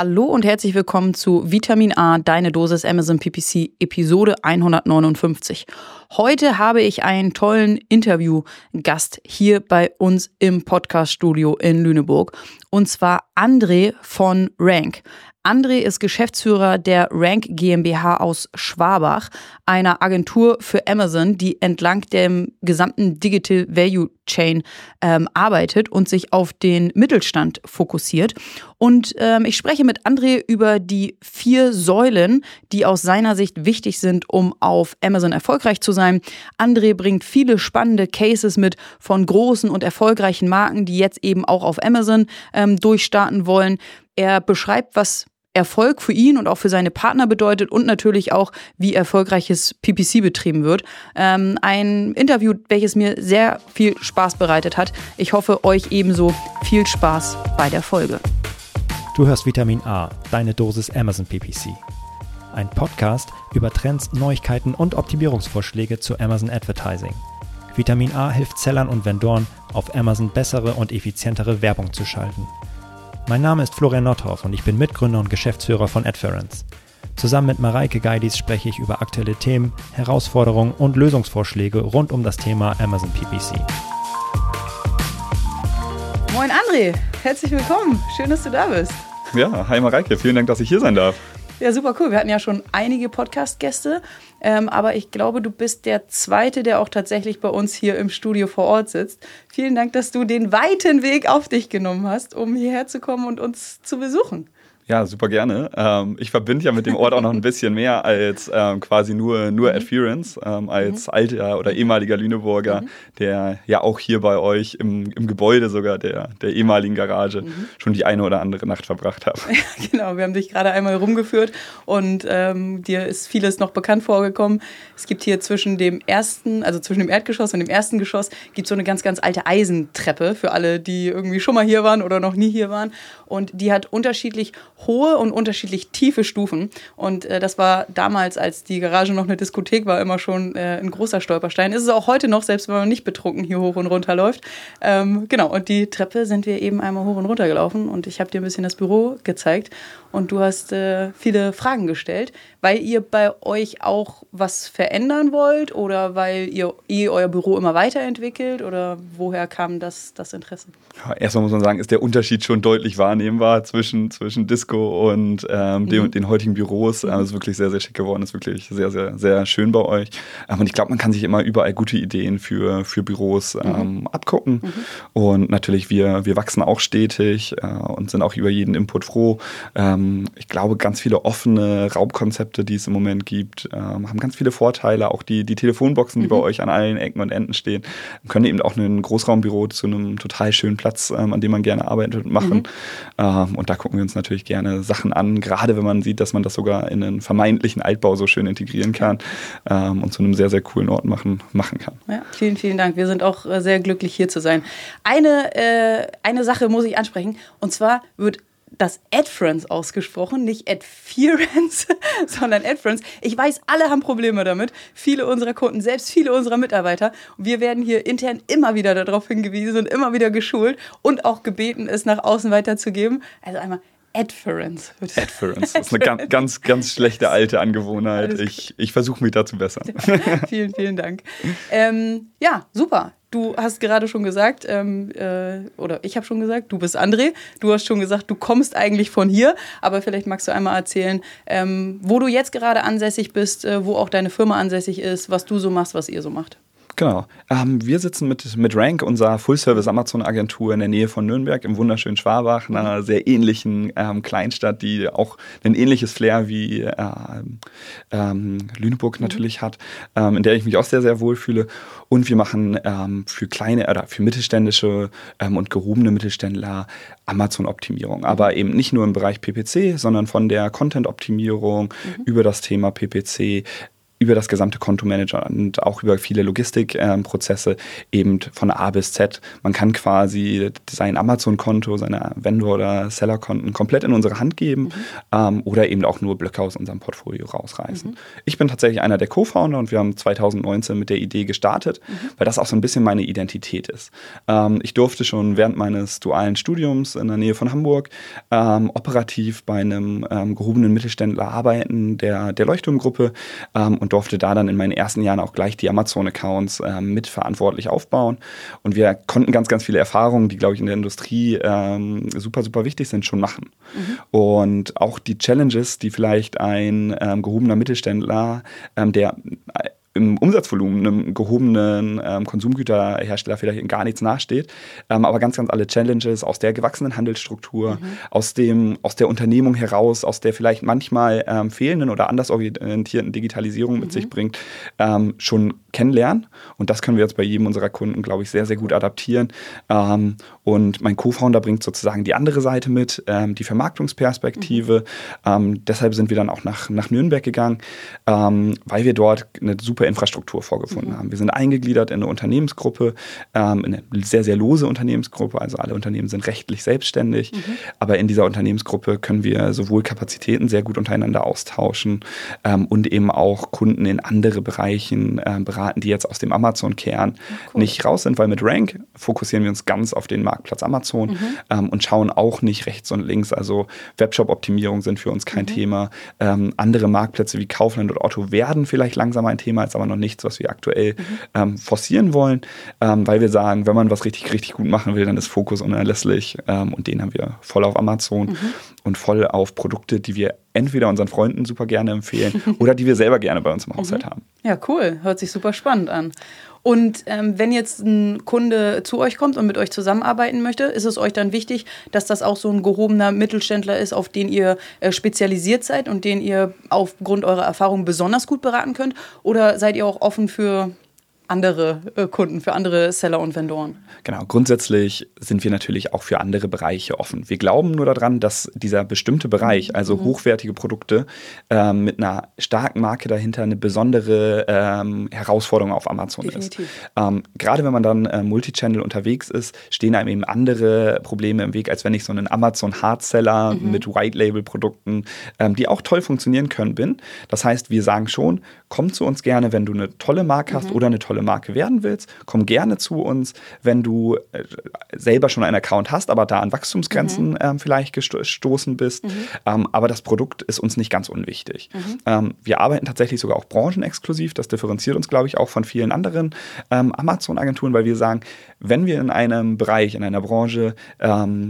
Hallo und herzlich willkommen zu Vitamin A, deine Dosis Amazon PPC, Episode 159. Heute habe ich einen tollen Interviewgast hier bei uns im Podcaststudio in Lüneburg und zwar André von Rank. André ist Geschäftsführer der Rank GmbH aus Schwabach, einer Agentur für Amazon, die entlang dem gesamten Digital Value Chain ähm, arbeitet und sich auf den Mittelstand fokussiert. Und ähm, ich spreche mit André über die vier Säulen, die aus seiner Sicht wichtig sind, um auf Amazon erfolgreich zu sein. André bringt viele spannende Cases mit von großen und erfolgreichen Marken, die jetzt eben auch auf Amazon ähm, durchstarten wollen. Er beschreibt, was Erfolg für ihn und auch für seine Partner bedeutet und natürlich auch, wie erfolgreiches PPC betrieben wird. Ähm, ein Interview, welches mir sehr viel Spaß bereitet hat. Ich hoffe, euch ebenso viel Spaß bei der Folge. Du hörst Vitamin A, deine Dosis Amazon PPC. Ein Podcast über Trends, Neuigkeiten und Optimierungsvorschläge zu Amazon Advertising. Vitamin A hilft Sellern und Vendoren, auf Amazon bessere und effizientere Werbung zu schalten. Mein Name ist Florian Nordhoff und ich bin Mitgründer und Geschäftsführer von Adference. Zusammen mit Mareike Geidis spreche ich über aktuelle Themen, Herausforderungen und Lösungsvorschläge rund um das Thema Amazon PPC. Moin André, herzlich willkommen. Schön, dass du da bist. Ja, hi Mareike, vielen Dank, dass ich hier sein darf. Ja, super cool. Wir hatten ja schon einige Podcast-Gäste, ähm, aber ich glaube, du bist der Zweite, der auch tatsächlich bei uns hier im Studio vor Ort sitzt. Vielen Dank, dass du den weiten Weg auf dich genommen hast, um hierher zu kommen und uns zu besuchen. Ja, super gerne. Ähm, ich verbinde ja mit dem Ort auch noch ein bisschen mehr als ähm, quasi nur, nur mhm. Adherence, ähm, als mhm. alter oder ehemaliger Lüneburger, mhm. der ja auch hier bei euch im, im Gebäude sogar der, der ehemaligen Garage mhm. schon die eine oder andere Nacht verbracht habe. Ja, genau, wir haben dich gerade einmal rumgeführt und ähm, dir ist vieles noch bekannt vorgekommen. Es gibt hier zwischen dem ersten, also zwischen dem Erdgeschoss und dem ersten Geschoss, gibt es so eine ganz, ganz alte Eisentreppe für alle, die irgendwie schon mal hier waren oder noch nie hier waren. Und die hat unterschiedlich hohe und unterschiedlich tiefe Stufen. Und äh, das war damals, als die Garage noch eine Diskothek war, immer schon äh, ein großer Stolperstein. Ist es auch heute noch, selbst wenn man nicht betrunken hier hoch und runter läuft. Ähm, genau, und die Treppe sind wir eben einmal hoch und runter gelaufen und ich habe dir ein bisschen das Büro gezeigt und du hast äh, viele Fragen gestellt, weil ihr bei euch auch was verändern wollt oder weil ihr, ihr euer Büro immer weiterentwickelt oder woher kam das, das Interesse? Ja, erstmal muss man sagen, ist der Unterschied schon deutlich wahrnehmbar zwischen, zwischen Disco und ähm, mhm. den, den heutigen Büros. Mhm. Also ist wirklich sehr, sehr schick geworden, ist wirklich sehr, sehr, sehr schön bei euch. Ähm, und ich glaube, man kann sich immer überall gute Ideen für, für Büros mhm. ähm, mhm. abgucken. Und natürlich, wir, wir wachsen auch stetig äh, und sind auch über jeden Input froh. Ähm, ich glaube, ganz viele offene Raumkonzepte, die es im Moment gibt, ähm, haben ganz viele Vorteile. Auch die, die Telefonboxen, die bei euch an allen Ecken und Enden stehen, können eben auch ein Großraumbüro zu einem total schönen Platz, ähm, an dem man gerne arbeitet, machen. Mhm. und da gucken wir uns natürlich gerne Sachen an, gerade wenn man sieht, dass man das sogar in einen vermeintlichen Altbau so schön integrieren kann ähm, und zu einem sehr, sehr coolen Ort machen, machen kann. Ja, vielen, vielen Dank. Wir sind auch äh, sehr glücklich, hier zu sein. Eine, äh, eine Sache muss ich ansprechen, und zwar wird das Adference ausgesprochen, nicht Adference, sondern Adference. Ich weiß, alle haben Probleme damit. Viele unserer Kunden, selbst viele unserer Mitarbeiter. Wir werden hier intern immer wieder darauf hingewiesen und immer wieder geschult und auch gebeten, es nach außen weiterzugeben. Also einmal Adference. Adference. Das ist eine ganz, ganz, ganz schlechte alte Angewohnheit. Ich, ich versuche mich da zu bessern. vielen, vielen Dank. Ähm, ja, super. Du hast gerade schon gesagt, ähm, äh, oder ich habe schon gesagt, du bist André. Du hast schon gesagt, du kommst eigentlich von hier, aber vielleicht magst du einmal erzählen, ähm, wo du jetzt gerade ansässig bist, äh, wo auch deine Firma ansässig ist, was du so machst, was ihr so macht. Genau. Ähm, wir sitzen mit, mit Rank, unserer Full-Service-Amazon-Agentur in der Nähe von Nürnberg im wunderschönen Schwabach, einer sehr ähnlichen ähm, Kleinstadt, die auch ein ähnliches Flair wie äh, ähm, Lüneburg mhm. natürlich hat, ähm, in der ich mich auch sehr, sehr wohl fühle. Und wir machen ähm, für kleine oder für mittelständische ähm, und gehobene Mittelständler Amazon-Optimierung. Aber eben nicht nur im Bereich PPC, sondern von der Content-Optimierung mhm. über das Thema PPC über das gesamte Kontomanager und auch über viele Logistikprozesse ähm, eben von A bis Z. Man kann quasi sein Amazon-Konto, seine Vendor- oder Seller-Konten komplett in unsere Hand geben mhm. ähm, oder eben auch nur Blöcke aus unserem Portfolio rausreißen. Mhm. Ich bin tatsächlich einer der Co-Founder und wir haben 2019 mit der Idee gestartet, mhm. weil das auch so ein bisschen meine Identität ist. Ähm, ich durfte schon während meines dualen Studiums in der Nähe von Hamburg ähm, operativ bei einem ähm, gehobenen Mittelständler arbeiten, der, der Leuchtturmgruppe ähm, und durfte da dann in meinen ersten Jahren auch gleich die Amazon-Accounts ähm, mitverantwortlich aufbauen. Und wir konnten ganz, ganz viele Erfahrungen, die, glaube ich, in der Industrie ähm, super, super wichtig sind, schon machen. Mhm. Und auch die Challenges, die vielleicht ein ähm, gehobener Mittelständler, ähm, der im Umsatzvolumen einem gehobenen ähm, Konsumgüterhersteller vielleicht gar nichts nachsteht, ähm, aber ganz, ganz alle Challenges aus der gewachsenen Handelsstruktur, mhm. aus, dem, aus der Unternehmung heraus, aus der vielleicht manchmal ähm, fehlenden oder anders orientierten Digitalisierung mhm. mit sich bringt, ähm, schon kennenlernen. Und das können wir jetzt bei jedem unserer Kunden, glaube ich, sehr, sehr gut adaptieren. Ähm, und mein Co-Founder bringt sozusagen die andere Seite mit, ähm, die Vermarktungsperspektive. Mhm. deshalb sind wir dann auch nach, nach Nürnberg gegangen, weil wir dort eine super Infrastruktur vorgefunden mhm. haben. Wir sind eingegliedert in eine Unternehmensgruppe, ähm, in eine sehr, sehr lose Unternehmensgruppe. Also alle Unternehmen sind rechtlich selbstständig. Mhm. Aber in dieser Unternehmensgruppe können wir sowohl Kapazitäten sehr gut untereinander austauschen ähm, und eben auch Kunden in andere Bereichen äh, beraten, die jetzt aus dem Amazon-Kern cool. nicht raus sind, weil mit Rank fokussieren wir uns ganz auf den Marktplatz Amazon mhm. ähm, und schauen auch nicht rechts und links. Also Webshop-Optimierung sind für uns kein mhm. Thema. Ähm, andere Marktplätze wie Kaufland oder Otto werden vielleicht langsam ein Thema, ist aber noch nichts, was wir aktuell mhm. ähm, forcieren wollen, ähm, weil wir sagen, wenn man was richtig, richtig gut machen will, dann ist Fokus unerlässlich ähm, und den haben wir voll auf Amazon mhm. Und voll auf Produkte, die wir entweder unseren Freunden super gerne empfehlen oder die wir selber gerne bei uns im Haushalt mhm. haben. Ja, cool. Hört sich super spannend an. Und ähm, wenn jetzt ein Kunde zu euch kommt und mit euch zusammenarbeiten möchte, ist es euch dann wichtig, dass das auch so ein gehobener Mittelständler ist, auf den ihr äh, spezialisiert seid und den ihr aufgrund eurer Erfahrung besonders gut beraten könnt? Oder seid ihr auch offen für andere äh, Kunden, für andere Seller und Vendoren. Genau, grundsätzlich sind wir natürlich auch für andere Bereiche offen. Wir glauben nur daran, dass dieser bestimmte Bereich, mhm. also mhm. hochwertige Produkte äh, mit einer starken Marke dahinter, eine besondere ähm, Herausforderung auf Amazon Definitiv. ist. Ähm, gerade wenn man dann äh, Multichannel unterwegs ist, stehen einem eben andere Probleme im Weg, als wenn ich so einen Amazon Hardseller mhm. mit White Label Produkten, ähm, die auch toll funktionieren können, bin. Das heißt, wir sagen schon, komm zu uns gerne, wenn du eine tolle Marke hast mhm. oder eine tolle Marke werden willst, komm gerne zu uns. Wenn du äh, selber schon einen Account hast, aber da an Wachstumsgrenzen mhm. ähm, vielleicht gestoßen bist. Mhm. Ähm, aber das Produkt ist uns nicht ganz unwichtig. Mhm. Ähm, wir arbeiten tatsächlich sogar auch branchenexklusiv. Das differenziert uns, glaube ich, auch von vielen anderen ähm, Amazon-Agenturen, weil wir sagen, wenn wir in einem Bereich, in einer Branche ähm,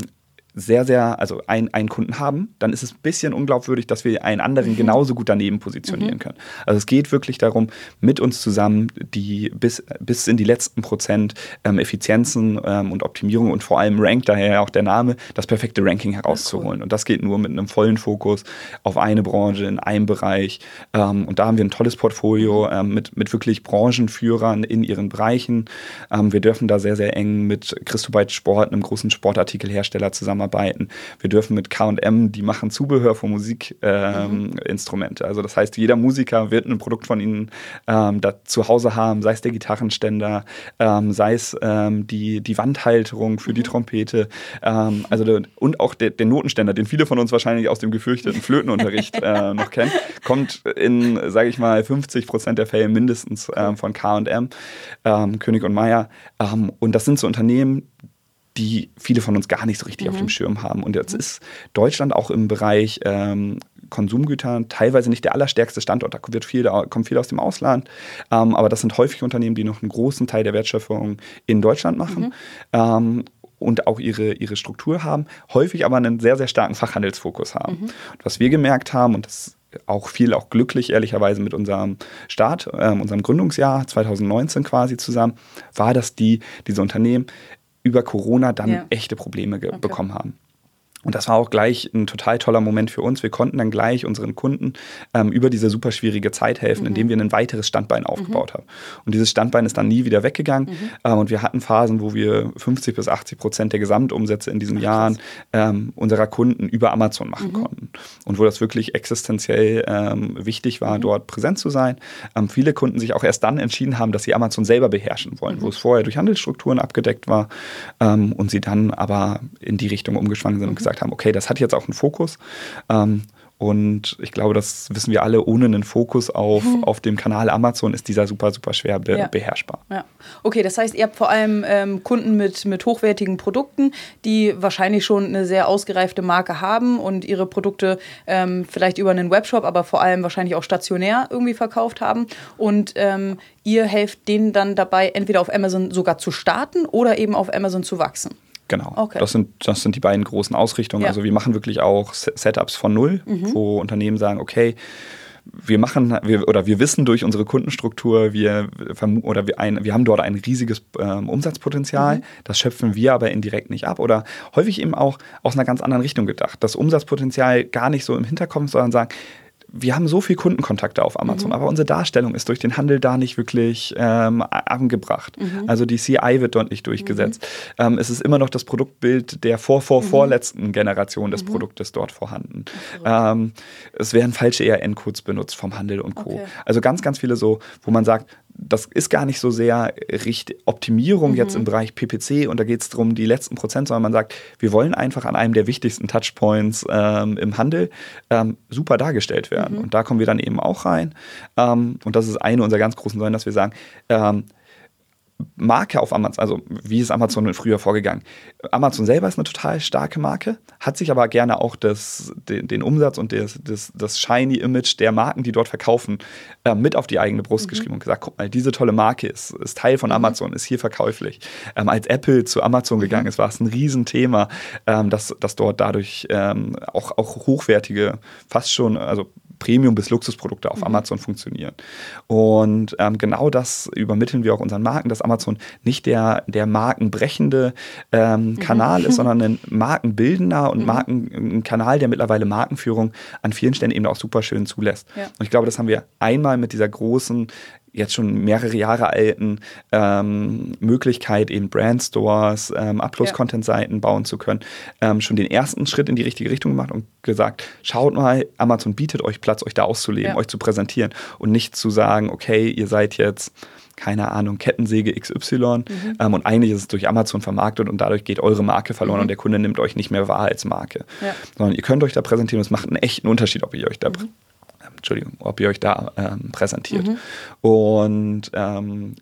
sehr, sehr, also ein, einen Kunden haben, dann ist es ein bisschen unglaubwürdig, dass wir einen anderen mhm. genauso gut daneben positionieren mhm. können. Also es geht wirklich darum, mit uns zusammen die bis, bis in die letzten Prozent ähm, Effizienzen ähm, und Optimierung und vor allem Rank, daher auch der Name, das perfekte Ranking herauszuholen. Cool. Und das geht nur mit einem vollen Fokus auf eine Branche, in einem Bereich. Ähm, und da haben wir ein tolles Portfolio mhm. ähm, mit, mit wirklich Branchenführern in ihren Bereichen. Ähm, wir dürfen da sehr, sehr eng mit Christobite Sport, einem großen Sportartikelhersteller, zusammenarbeiten zusammenarbeiten. Wir dürfen mit KM, die machen Zubehör für Musikinstrumente. Ähm, mhm. Also das heißt, jeder Musiker wird ein Produkt von ihnen ähm, da zu Hause haben, sei es der Gitarrenständer, ähm, sei es ähm, die, die Wandhalterung für mhm. die Trompete, ähm, also der, und auch der, der, Notenständer, den viele von uns wahrscheinlich aus dem gefürchteten Flötenunterricht äh, noch kennen, kommt in, sage ich mal, 50 Prozent der Fälle mindestens ähm, von KM, König und Meier. und das sind so Unternehmen, die viele von uns gar nicht so richtig mhm. auf dem. Schirm haben. Und jetzt mhm. ist Deutschland auch im Bereich ähm, Konsumgütern teilweise nicht der allerstärkste Standort. Da wird viel, da kommt viel aus dem Ausland. Ähm, aber das sind häufig Unternehmen, die noch einen großen Teil der Wertschöpfung in Deutschland machen. Mhm. Ähm, und auch ihre, ihre Struktur haben, häufig aber einen sehr, sehr starken Fachhandelsfokus haben. Mhm. Und was wir gemerkt haben, und das auch viel auch glücklich, ehrlicherweise, mit unserem Start, äh, unserem Gründungsjahr 2019 quasi zusammen, war, dass die, diese Unternehmen über Corona dann ja. echte Probleme okay. bekommen haben. Und das war auch gleich ein total toller Moment für uns. Wir konnten dann gleich unseren Kunden ähm, über diese super schwierige Zeit helfen, mhm. indem wir ein weiteres Standbein aufgebaut mhm. haben. Und dieses Standbein ist dann nie wieder weggegangen. Mhm. Ähm, und wir hatten Phasen, wo wir 50 bis 80 Prozent der Gesamtumsätze in diesen Ach, Jahren ähm, unserer Kunden über Amazon machen mhm. konnten. Und wo das wirklich existenziell ähm, wichtig war, mhm. dort präsent zu sein. Ähm, viele Kunden sich auch erst dann entschieden haben, dass sie Amazon selber beherrschen wollen, wo mhm. es vorher durch Handelsstrukturen abgedeckt war ähm, und sie dann aber in die Richtung umgeschwankt sind und gesagt gesagt haben, okay, das hat jetzt auch einen Fokus. Ähm, und ich glaube, das wissen wir alle, ohne einen Fokus auf, mhm. auf dem Kanal Amazon ist dieser super, super schwer be ja. beherrschbar. Ja. Okay, das heißt, ihr habt vor allem ähm, Kunden mit, mit hochwertigen Produkten, die wahrscheinlich schon eine sehr ausgereifte Marke haben und ihre Produkte ähm, vielleicht über einen Webshop, aber vor allem wahrscheinlich auch stationär irgendwie verkauft haben. Und ähm, ihr helft denen dann dabei, entweder auf Amazon sogar zu starten oder eben auf Amazon zu wachsen. Genau. Okay. Das, sind, das sind die beiden großen Ausrichtungen. Ja. Also wir machen wirklich auch Setups von null, mhm. wo Unternehmen sagen, okay, wir machen wir, oder wir wissen durch unsere Kundenstruktur, wir oder wir, ein, wir haben dort ein riesiges ähm, Umsatzpotenzial, mhm. das schöpfen wir aber indirekt nicht ab oder häufig eben auch aus einer ganz anderen Richtung gedacht. Das Umsatzpotenzial gar nicht so im Hinterkopf, sondern sagen, wir haben so viel Kundenkontakte auf Amazon, mhm. aber unsere Darstellung ist durch den Handel da nicht wirklich ähm, angebracht. Mhm. Also die CI wird dort nicht durchgesetzt. Mhm. Ähm, es ist immer noch das Produktbild der vor, vor, mhm. vorletzten Generation des mhm. Produktes dort vorhanden. Ähm, es werden falsche ERN-Codes benutzt vom Handel und Co. Okay. Also ganz, ganz viele so, wo man sagt, das ist gar nicht so sehr Richt Optimierung mhm. jetzt im Bereich PPC und da geht es darum, die letzten Prozent, sondern man sagt, wir wollen einfach an einem der wichtigsten Touchpoints ähm, im Handel ähm, super dargestellt werden. Mhm. Und da kommen wir dann eben auch rein. Ähm, und das ist eine unserer ganz großen Säulen, dass wir sagen, ähm, Marke auf Amazon, also wie ist Amazon früher vorgegangen? Amazon selber ist eine total starke Marke, hat sich aber gerne auch das, den, den Umsatz und das, das, das shiny Image der Marken, die dort verkaufen, äh, mit auf die eigene Brust mhm. geschrieben und gesagt, guck mal, diese tolle Marke ist, ist Teil von mhm. Amazon, ist hier verkäuflich. Ähm, als Apple zu Amazon mhm. gegangen ist, war es ein Riesenthema, ähm, dass, dass dort dadurch ähm, auch, auch hochwertige, fast schon, also Premium- bis Luxusprodukte auf mhm. Amazon funktionieren. Und ähm, genau das übermitteln wir auch unseren Marken, dass Amazon nicht der, der markenbrechende ähm, mhm. Kanal ist, sondern ein markenbildender und mhm. Marken, ein Kanal, der mittlerweile Markenführung an vielen Stellen eben auch super schön zulässt. Ja. Und ich glaube, das haben wir einmal mit dieser großen jetzt schon mehrere Jahre alten ähm, Möglichkeit, eben Brandstores, ähm, Upload-Content-Seiten bauen zu können, ähm, schon den ersten Schritt in die richtige Richtung gemacht und gesagt, schaut mal, Amazon bietet euch Platz, euch da auszuleben, ja. euch zu präsentieren und nicht zu sagen, okay, ihr seid jetzt keine Ahnung, Kettensäge XY mhm. ähm, und eigentlich ist es durch Amazon vermarktet und dadurch geht eure Marke verloren mhm. und der Kunde nimmt euch nicht mehr wahr als Marke. Ja. Sondern ihr könnt euch da präsentieren und es macht einen echten Unterschied, ob ihr euch da mhm. Entschuldigung, ob ihr euch da ähm, präsentiert. Mhm. Und ähm,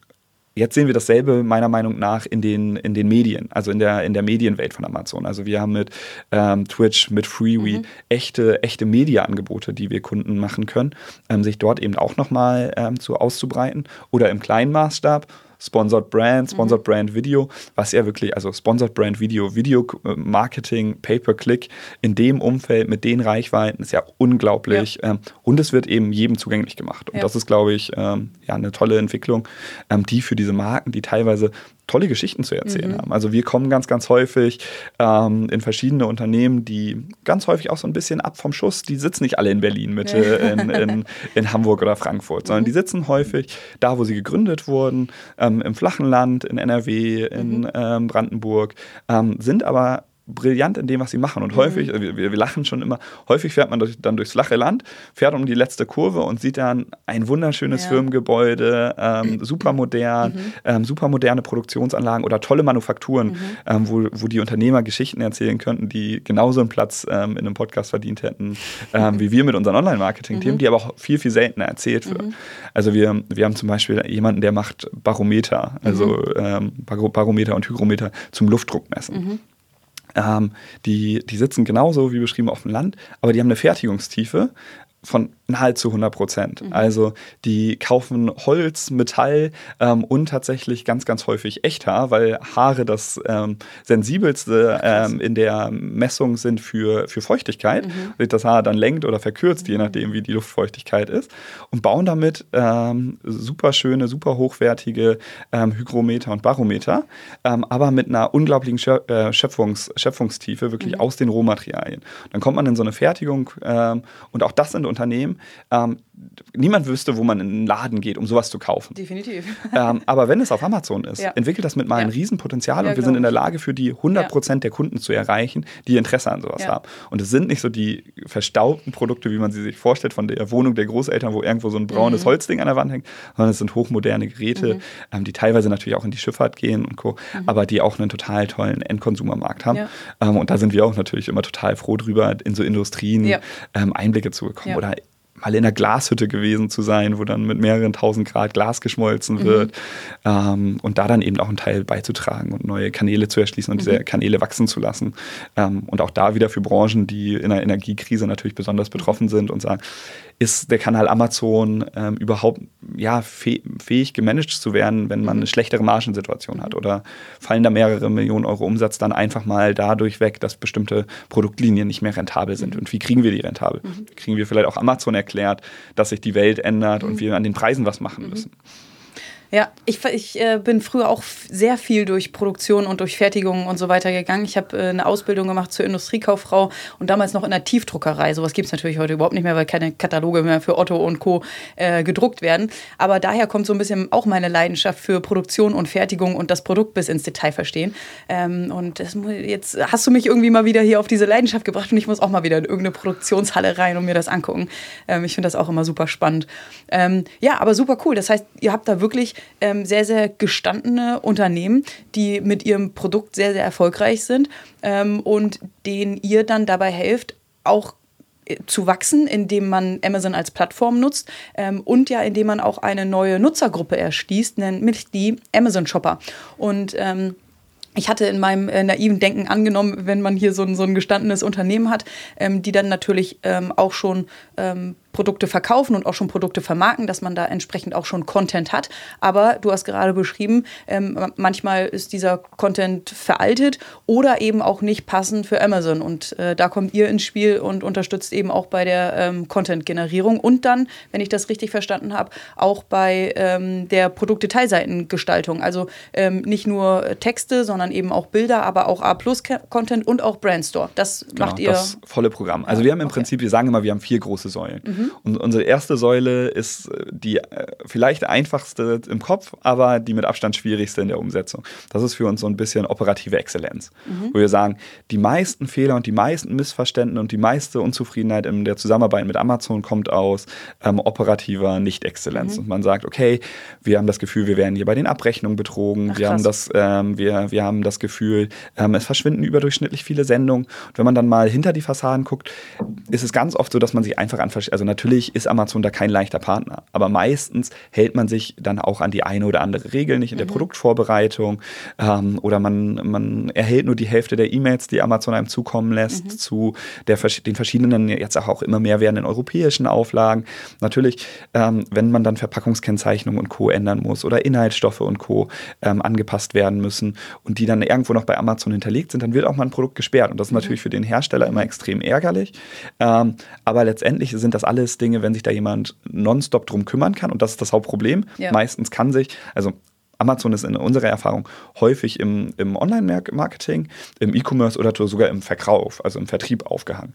Jetzt sehen wir dasselbe meiner Meinung nach in den, in den Medien, also in der, in der Medienwelt von Amazon. Also wir haben mit ähm, Twitch, mit Freewee mhm. echte, echte Media-Angebote, die wir Kunden machen können, ähm, sich dort eben auch nochmal ähm, zu auszubreiten. Oder im kleinen Maßstab Sponsored Brand, Sponsored mhm. Brand Video, was ja wirklich, also Sponsored Brand Video, Video äh, Marketing, Pay-per-Click in dem Umfeld mit den Reichweiten ist ja unglaublich. Ja. Ähm, und es wird eben jedem zugänglich gemacht. Und ja. das ist, glaube ich, ähm, ja, eine tolle Entwicklung, ähm, die für diese Marken, die teilweise tolle Geschichten zu erzählen mhm. haben. Also wir kommen ganz, ganz häufig ähm, in verschiedene Unternehmen, die ganz häufig auch so ein bisschen ab vom Schuss, die sitzen nicht alle in Berlin, Mitte, in, in, in, Hamburg oder Frankfurt, sondern mhm. die sitzen häufig da, wo sie gegründet wurden, ähm, im flachen Land, in NRW, in mhm. ähm, Brandenburg, ähm, sind aber brillant in dem, was sie machen. Und mhm. häufig, wir, wir, lachen schon immer, häufig fährt man durch, dann durchs flache Land, fährt um die letzte Kurve und sieht dann ein wunderschönes ja. Firmengebäude, ähm, super modern, mhm. ähm, super moderne Produktionsanlagen oder tolle Manufakturen, mhm. ähm, wo, wo die Unternehmer Geschichten erzählen könnten, die genauso einen Platz ähm, in einem Podcast verdient hätten, ähm, wie wir mit unseren Online-Marketing-Themen, mhm. die aber auch viel, viel seltener erzählt wird. Mhm. Also wir, wir haben zum Beispiel jemanden, der macht Barometer, also mhm. ähm, Barometer und Hygrometer zum Luftdruckmessen. Ähm, die, die sitzen genauso wie beschrieben auf dem Land, aber die haben eine Fertigungstiefe von Nahezu 100 Prozent. Mhm. Also die kaufen Holz, Metall ähm, und tatsächlich ganz, ganz häufig Echthaar, weil Haare das ähm, sensibelste ähm, in der Messung sind für, für Feuchtigkeit. Mhm. Sich das Haar dann lenkt oder verkürzt, mhm. je nachdem, wie die Luftfeuchtigkeit ist. Und bauen damit ähm, super schöne, super hochwertige ähm, Hygrometer und Barometer, ähm, aber mit einer unglaublichen äh, Schöpfungs Schöpfungstiefe, wirklich mhm. aus den Rohmaterialien. Dann kommt man in so eine Fertigung und auch das sind Unternehmen, ähm, niemand wüsste, wo man in einen Laden geht, um sowas zu kaufen. Definitiv. Ähm, aber wenn es auf Amazon ist, ja. entwickelt das mit mal ja. ein Riesenpotenzial ja, und wir sind in der Lage, für die 100 Prozent der Kunden zu erreichen, die Interesse an sowas haben. Und es sind nicht so die verstaubten Produkte, wie man sie sich vorstellt, von der Wohnung der Großeltern, wo irgendwo so ein braunes mhm. Holzding an der Wand hängt, sondern es sind hochmoderne Geräte, mhm. ähm, die teilweise natürlich auch in die Schifffahrt gehen und Co., mhm. aber die auch einen total tollen Endkonsumermarkt haben. Ähm, und da sind wir auch natürlich immer total froh drüber, in so Industrien ähm, Einblicke zu bekommen. Oder mal in einer Glashütte gewesen zu sein, wo dann mit mehreren tausend Grad Glas geschmolzen wird mhm. ähm, und da dann eben auch einen Teil beizutragen und neue Kanäle zu erschließen und mhm. diese Kanäle wachsen zu lassen. Ähm, und auch da wieder für Branchen, die in einer Energiekrise natürlich besonders betroffen sind und sagen, ist der Kanal Amazon ähm, überhaupt ja, fähig gemanagt zu werden, wenn man mhm. eine schlechtere Margensituation hat? Oder fallen da mehrere Millionen Euro Umsatz dann einfach mal dadurch weg, dass bestimmte Produktlinien nicht mehr rentabel sind? Mhm. Und wie kriegen wir die rentabel? Mhm. Kriegen wir vielleicht auch Amazon erklärt, dass sich die Welt ändert und wir an den Preisen was machen müssen? Ja, ich, ich äh, bin früher auch sehr viel durch Produktion und durch Fertigung und so weiter gegangen. Ich habe äh, eine Ausbildung gemacht zur Industriekauffrau und damals noch in der Tiefdruckerei. Sowas gibt es natürlich heute überhaupt nicht mehr, weil keine Kataloge mehr für Otto und Co. Äh, gedruckt werden. Aber daher kommt so ein bisschen auch meine Leidenschaft für Produktion und Fertigung und das Produkt bis ins Detail verstehen. Ähm, und das, jetzt hast du mich irgendwie mal wieder hier auf diese Leidenschaft gebracht und ich muss auch mal wieder in irgendeine Produktionshalle rein und mir das angucken. Ähm, ich finde das auch immer super spannend. Ähm, ja, aber super cool. Das heißt, ihr habt da wirklich ähm, sehr, sehr gestandene Unternehmen, die mit ihrem Produkt sehr, sehr erfolgreich sind ähm, und denen ihr dann dabei helft, auch äh, zu wachsen, indem man Amazon als Plattform nutzt ähm, und ja, indem man auch eine neue Nutzergruppe erschließt, nämlich die Amazon Shopper. Und ähm, ich hatte in meinem äh, naiven Denken angenommen, wenn man hier so ein, so ein gestandenes Unternehmen hat, ähm, die dann natürlich ähm, auch schon ähm, Produkte verkaufen und auch schon Produkte vermarkten, dass man da entsprechend auch schon Content hat. Aber du hast gerade beschrieben, ähm, manchmal ist dieser Content veraltet oder eben auch nicht passend für Amazon. Und äh, da kommt ihr ins Spiel und unterstützt eben auch bei der ähm, Content-Generierung und dann, wenn ich das richtig verstanden habe, auch bei ähm, der Produktdetailseitengestaltung. Also ähm, nicht nur Texte, sondern eben auch Bilder, aber auch A-Plus-Content und auch Brandstore. Das genau, macht ihr. Das volle Programm. Also wir haben im okay. Prinzip, wir sagen immer, wir haben vier große Säulen. Mhm. Und unsere erste Säule ist äh, die äh, vielleicht einfachste im Kopf, aber die mit Abstand schwierigste in der Umsetzung. Das ist für uns so ein bisschen operative Exzellenz, mhm. wo wir sagen, die meisten Fehler und die meisten Missverständnisse und die meiste Unzufriedenheit in der Zusammenarbeit mit Amazon kommt aus ähm, operativer Nicht-Exzellenz. Mhm. Und man sagt, okay, wir haben das Gefühl, wir werden hier bei den Abrechnungen betrogen, Ach, wir, haben das, ähm, wir, wir haben das Gefühl, ähm, es verschwinden überdurchschnittlich viele Sendungen. Und wenn man dann mal hinter die Fassaden guckt, ist es ganz oft so, dass man sich einfach an, also natürlich ist Amazon da kein leichter Partner, aber meistens hält man sich dann auch an die eine oder andere Regel nicht in der mhm. Produktvorbereitung ähm, oder man, man erhält nur die Hälfte der E-Mails, die Amazon einem zukommen lässt, mhm. zu der, den verschiedenen, jetzt auch immer mehr werdenden europäischen Auflagen. Natürlich, ähm, wenn man dann Verpackungskennzeichnungen und Co. ändern muss oder Inhaltsstoffe und Co. Ähm, angepasst werden müssen und die dann irgendwo noch bei Amazon hinterlegt sind, dann wird auch mal ein Produkt gesperrt. Und das ist mhm. natürlich für den Hersteller immer extrem ärgerlich. Ähm, aber letztendlich sind das alle alles Dinge, wenn sich da jemand nonstop drum kümmern kann. Und das ist das Hauptproblem. Ja. Meistens kann sich, also Amazon ist in unserer Erfahrung häufig im, im Online-Marketing, im E-Commerce oder sogar im Verkauf, also im Vertrieb aufgehangen.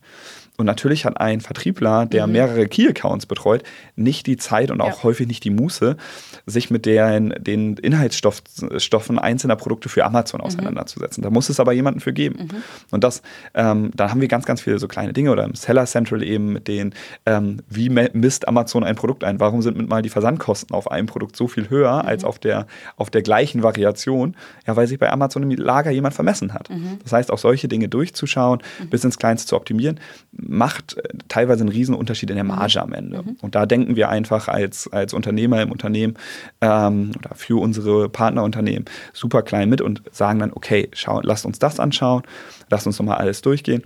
Und natürlich hat ein Vertriebler, der mhm. mehrere Key-Accounts betreut, nicht die Zeit und auch ja. häufig nicht die Muße, sich mit den, den Inhaltsstoffen einzelner Produkte für Amazon mhm. auseinanderzusetzen. Da muss es aber jemanden für geben. Mhm. Und das, ähm, dann haben wir ganz, ganz viele so kleine Dinge oder im Seller Central eben mit denen, ähm, wie misst Amazon ein Produkt ein? Warum sind mit mal die Versandkosten auf einem Produkt so viel höher mhm. als auf der, auf der gleichen Variation? Ja, weil sich bei Amazon im Lager jemand vermessen hat. Mhm. Das heißt, auch solche Dinge durchzuschauen, bis ins Kleinste zu optimieren macht teilweise einen riesen Unterschied in der mhm. Marge am Ende. Mhm. Und da denken wir einfach als, als Unternehmer im Unternehmen ähm, oder für unsere Partnerunternehmen super klein mit und sagen dann, okay, schau, lasst uns das anschauen, lasst uns nochmal alles durchgehen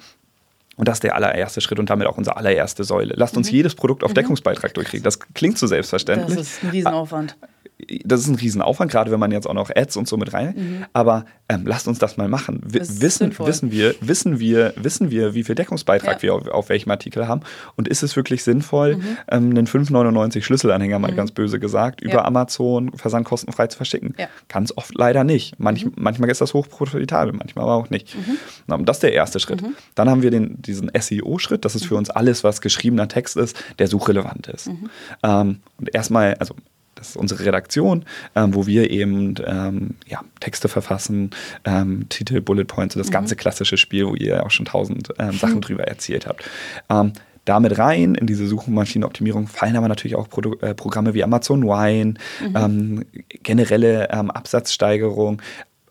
Und das ist der allererste Schritt und damit auch unsere allererste Säule. Lasst uns mhm. jedes Produkt auf mhm. Deckungsbeitrag durchkriegen. Das klingt so selbstverständlich. Das ist ein Riesenaufwand das ist ein Riesenaufwand, gerade wenn man jetzt auch noch Ads und so mit rein. Mhm. Aber ähm, lasst uns das mal machen. W wissen, wissen wir, wissen wir, wissen wir, wie viel Deckungsbeitrag ja. wir auf, auf, welchem Artikel haben und ist es wirklich sinnvoll, mhm. ähm, einen 5,99 Schlüsselanhänger mal mhm. ganz böse gesagt über ja. Amazon versandkostenfrei zu verschicken? Ja. Ganz oft leider nicht. Manch, mhm. Manchmal ist das hochprofitabel, manchmal aber auch nicht. Mhm. Das ist der erste Schritt. Mhm. Dann haben wir den, diesen SEO-Schritt. Das ist für uns alles, was geschriebener Text ist, der suchrelevant ist. Ähm, und erstmal, also das ist unsere Redaktion, ähm, wo wir eben ähm, ja, Texte verfassen, ähm, Titel, Bullet Points, das mhm. ganze klassische Spiel, wo ihr auch schon tausend ähm, Sachen drüber erzählt habt. Ähm, damit rein in diese Suchmaschinenoptimierung fallen aber natürlich auch Produ äh, Programme wie Amazon Wine, mhm. ähm, generelle Absatzsteigerung,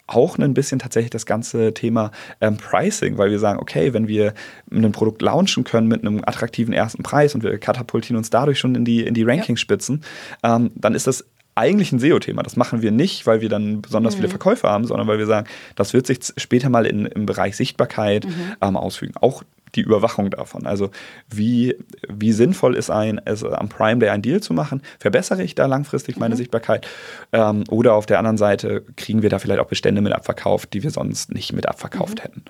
auch ein bisschen tatsächlich das ganze Thema ähm, Pricing, weil wir sagen, okay, wenn wir ein Produkt launchen können mit einem attraktiven ersten Preis und wir katapultieren uns dadurch schon in die, in die Rankingspitzen, ja. ähm, dann ist das eigentlich ein SEO-Thema. Das machen wir nicht, weil wir dann besonders mhm. viele Verkäufe haben, sondern weil wir sagen, das wird sich später mal in, im Bereich Sichtbarkeit mhm. ähm, ausfügen. Auch die Überwachung davon. Also wie, wie sinnvoll ist ein, es, am Prime Day ein Deal zu machen? Verbessere ich da langfristig meine mhm. Sichtbarkeit? Ähm, oder auf der anderen Seite kriegen wir da vielleicht auch Bestände mit abverkauft, die wir sonst nicht mit abverkauft mhm. hätten.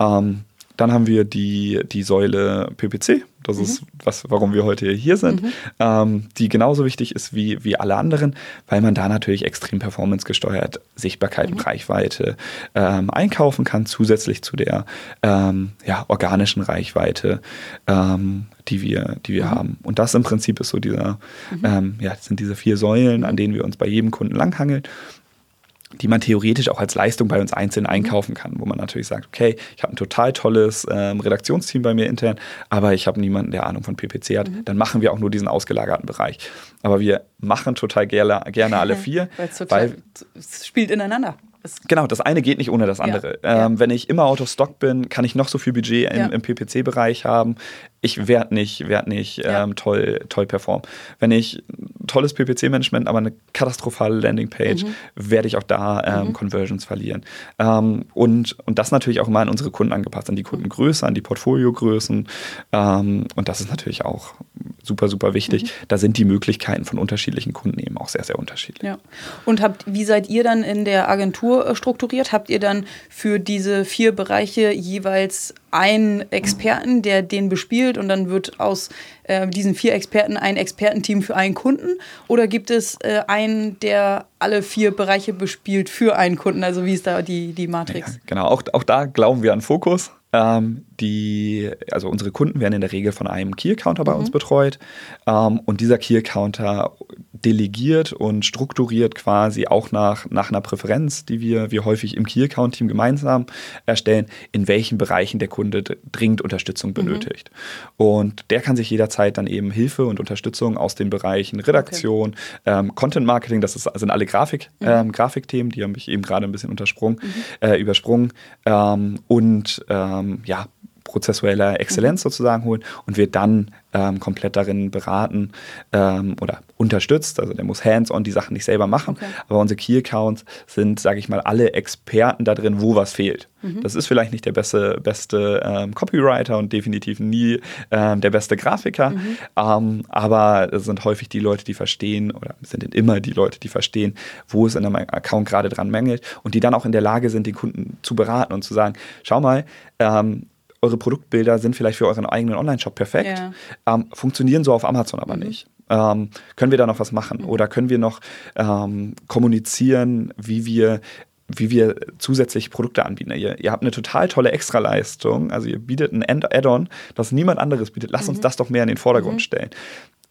Ähm, dann haben wir die, die Säule PPC. Das mhm. ist, was, warum wir heute hier sind, mhm. ähm, die genauso wichtig ist wie, wie alle anderen, weil man da natürlich extrem performancegesteuert Sichtbarkeit mhm. und Reichweite ähm, einkaufen kann, zusätzlich zu der ähm, ja, organischen Reichweite, ähm, die wir, die wir mhm. haben. Und das im Prinzip ist so dieser, mhm. ähm, ja, sind diese vier Säulen, an denen wir uns bei jedem Kunden langhangeln die man theoretisch auch als Leistung bei uns einzeln mhm. einkaufen kann, wo man natürlich sagt, okay, ich habe ein total tolles ähm, Redaktionsteam bei mir intern, aber ich habe niemanden, der Ahnung von PPC hat, mhm. dann machen wir auch nur diesen ausgelagerten Bereich. Aber wir machen total gerne, gerne alle vier. weil es spielt ineinander. Genau, das eine geht nicht ohne das andere. Ja, ähm, ja. Wenn ich immer out of stock bin, kann ich noch so viel Budget im, ja. im PPC-Bereich haben. Ich werde nicht, werd nicht ähm, toll, toll performen. Wenn ich tolles PPC-Management, aber eine katastrophale Landingpage, mhm. werde ich auch da ähm, mhm. Conversions verlieren. Ähm, und, und das natürlich auch immer an unsere Kunden angepasst, an die Kundengröße, an die Portfoliogrößen. Ähm, und das ist natürlich auch super, super wichtig. Mhm. Da sind die Möglichkeiten von unterschiedlichen Kunden eben auch sehr, sehr unterschiedlich. Ja. Und habt, wie seid ihr dann in der Agentur äh, strukturiert? Habt ihr dann für diese vier Bereiche jeweils einen Experten, der den bespielt und dann wird aus äh, diesen vier Experten ein Expertenteam für einen Kunden? Oder gibt es äh, einen, der alle vier Bereiche bespielt für einen Kunden? Also wie ist da die, die Matrix? Ja, genau, auch, auch da glauben wir an Fokus. Ähm, die, also unsere Kunden werden in der Regel von einem Key-Counter bei mhm. uns betreut. Ähm, und dieser Key-Counter delegiert und strukturiert quasi auch nach, nach einer Präferenz, die wir, wir häufig im Key-Account-Team gemeinsam erstellen, in welchen Bereichen der Kunde dringend Unterstützung mhm. benötigt. Mhm. Und der kann sich jederzeit dann eben Hilfe und Unterstützung aus den Bereichen Redaktion, okay. ähm, Content Marketing, das ist, sind alle Grafik, mhm. ähm, Grafikthemen, die habe ich eben gerade ein bisschen untersprungen, mhm. äh, übersprungen. Ähm, und ähm, ja, prozessueller Exzellenz mhm. sozusagen holen und wird dann ähm, komplett darin beraten ähm, oder unterstützt. Also der muss hands-on die Sachen nicht selber machen. Okay. Aber unsere Key-Accounts sind, sage ich mal, alle Experten da drin, wo was fehlt. Mhm. Das ist vielleicht nicht der beste, beste ähm, Copywriter und definitiv nie ähm, der beste Grafiker. Mhm. Ähm, aber es sind häufig die Leute, die verstehen oder sind immer die Leute, die verstehen, wo es in einem Account gerade dran mängelt und die dann auch in der Lage sind, den Kunden zu beraten und zu sagen, schau mal, ähm, eure Produktbilder sind vielleicht für euren eigenen Online-Shop perfekt, ja. ähm, funktionieren so auf Amazon aber mhm. nicht. Ähm, können wir da noch was machen? Mhm. Oder können wir noch ähm, kommunizieren, wie wir wie wir zusätzlich Produkte anbieten. Ihr, ihr, habt eine total tolle Extraleistung, also ihr bietet ein Add-on, das niemand anderes bietet. Lasst mhm. uns das doch mehr in den Vordergrund mhm. stellen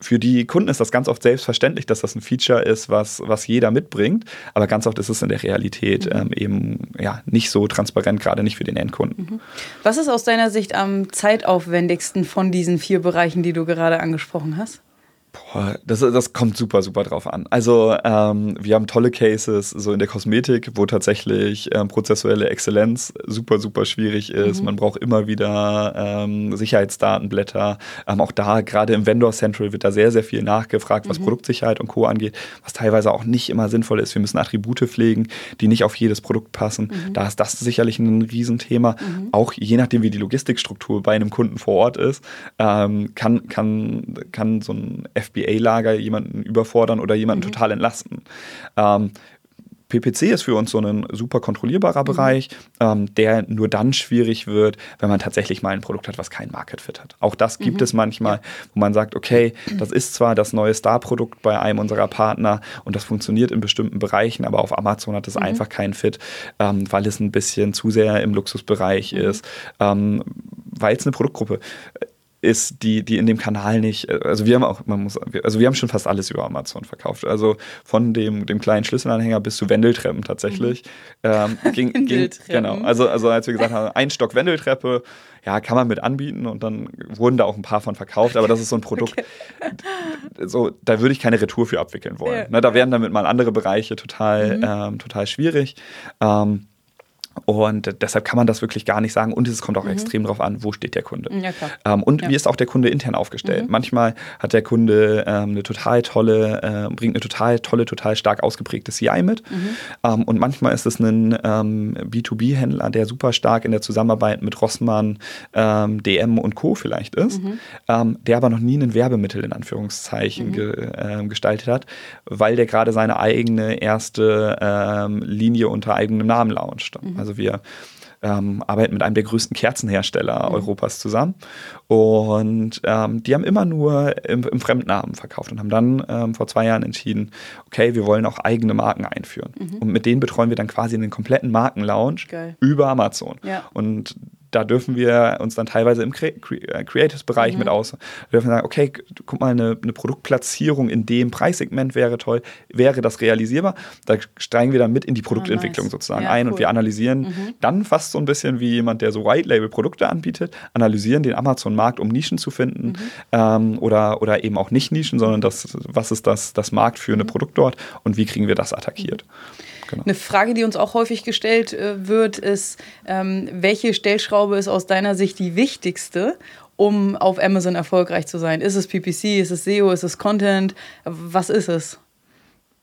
für die Kunden ist das ganz oft selbstverständlich, dass das ein Feature ist, was, was jeder mitbringt. Aber ganz oft ist es in der Realität mhm. ähm, eben ja, nicht so transparent, gerade nicht für den Endkunden. Mhm. Was ist aus deiner Sicht am zeitaufwendigsten von diesen vier Bereichen, die du gerade angesprochen hast? Boah, Das, das kommt super, super drauf an. Also ähm, wir haben tolle Cases so in der Kosmetik, wo tatsächlich ähm, prozessuelle Exzellenz super, super schwierig ist. Mhm. Man braucht immer wieder ähm, Sicherheitsdatenblätter. Ähm, auch da, gerade im Vendor Central, wird da sehr, sehr viel nachgefragt, was mhm. Produktsicherheit und Co. angeht, was teilweise auch nicht immer sinnvoll ist. Wir müssen Attribute pflegen, die nicht auf jedes Produkt passen. Mhm. Da ist das sicherlich ein Riesenthema. Mhm. Auch je nachdem, wie die Logistikstruktur bei einem Kunden vor Ort ist, ähm, kann, kann, kann so ein FBA-Lager jemanden überfordern oder jemanden mhm. total entlasten. Ähm, PPC ist für uns so ein super kontrollierbarer mhm. Bereich, ähm, der nur dann schwierig wird, wenn man tatsächlich mal ein Produkt hat, was kein Market Fit hat. Auch das gibt mhm. es manchmal, wo man sagt, okay, das ist zwar das neue Star-Produkt bei einem unserer Partner und das funktioniert in bestimmten Bereichen, aber auf Amazon hat es mhm. einfach keinen Fit, ähm, weil es ein bisschen zu sehr im Luxusbereich mhm. ist, ähm, weil es eine Produktgruppe ist, die, die in dem Kanal nicht, also wir haben auch, man muss, also wir haben schon fast alles über Amazon verkauft. Also von dem, dem kleinen Schlüsselanhänger bis zu Wendeltreppen tatsächlich. Mhm. Ähm, ging, ging, genau. Also, also als wir gesagt haben, ein Stock Wendeltreppe, ja, kann man mit anbieten und dann wurden da auch ein paar von verkauft, aber das ist so ein Produkt, okay. so, da würde ich keine Retour für abwickeln wollen. Ja. Ne, da wären damit mal andere Bereiche total, mhm. ähm, total schwierig. Ähm, und deshalb kann man das wirklich gar nicht sagen. Und es kommt auch mhm. extrem darauf an, wo steht der Kunde. Ja, ähm, und ja. wie ist auch der Kunde intern aufgestellt. Mhm. Manchmal hat der Kunde ähm, eine total tolle, äh, bringt eine total tolle, total stark ausgeprägte CI mit. Mhm. Ähm, und manchmal ist es ein ähm, B2B-Händler, der super stark in der Zusammenarbeit mit Rossmann, DM ähm, und Co. vielleicht ist, mhm. ähm, der aber noch nie ein Werbemittel in Anführungszeichen mhm. ge, äh, gestaltet hat, weil der gerade seine eigene erste Linie unter eigenem Namen launcht. Also wir ähm, arbeiten mit einem der größten Kerzenhersteller mhm. Europas zusammen. Und ähm, die haben immer nur im, im, Fremdnamen verkauft und haben dann ähm, vor zwei Jahren entschieden, okay, wir wollen auch eigene Marken einführen. Mhm. Und mit denen betreuen wir dann quasi einen kompletten Markenlaunch über Amazon. Ja. Und da dürfen wir uns dann teilweise im äh, Creatives-Bereich mhm. mit aus. Wir dürfen sagen, okay, guck mal, eine, eine, Produktplatzierung in dem Preissegment wäre toll, wäre das realisierbar? Da steigen wir dann mit in die Produktentwicklung oh, nice. sozusagen ja, ein cool. und wir analysieren mhm. dann fast so ein bisschen wie jemand, der so White-Label-Produkte anbietet, analysieren den Amazon-Markt, um Nischen zu finden mhm. ähm, oder, oder eben auch nicht Nischen, sondern das, was ist das, das Markt für eine mhm. Produkt dort und wie kriegen wir das attackiert. Mhm. Genau. Eine Frage, die uns auch häufig gestellt äh, wird, ist, ähm, welche Stellschraube ist aus deiner Sicht die wichtigste, um auf Amazon erfolgreich zu sein? Ist es PPC, ist es SEO, ist es Content? Was ist es?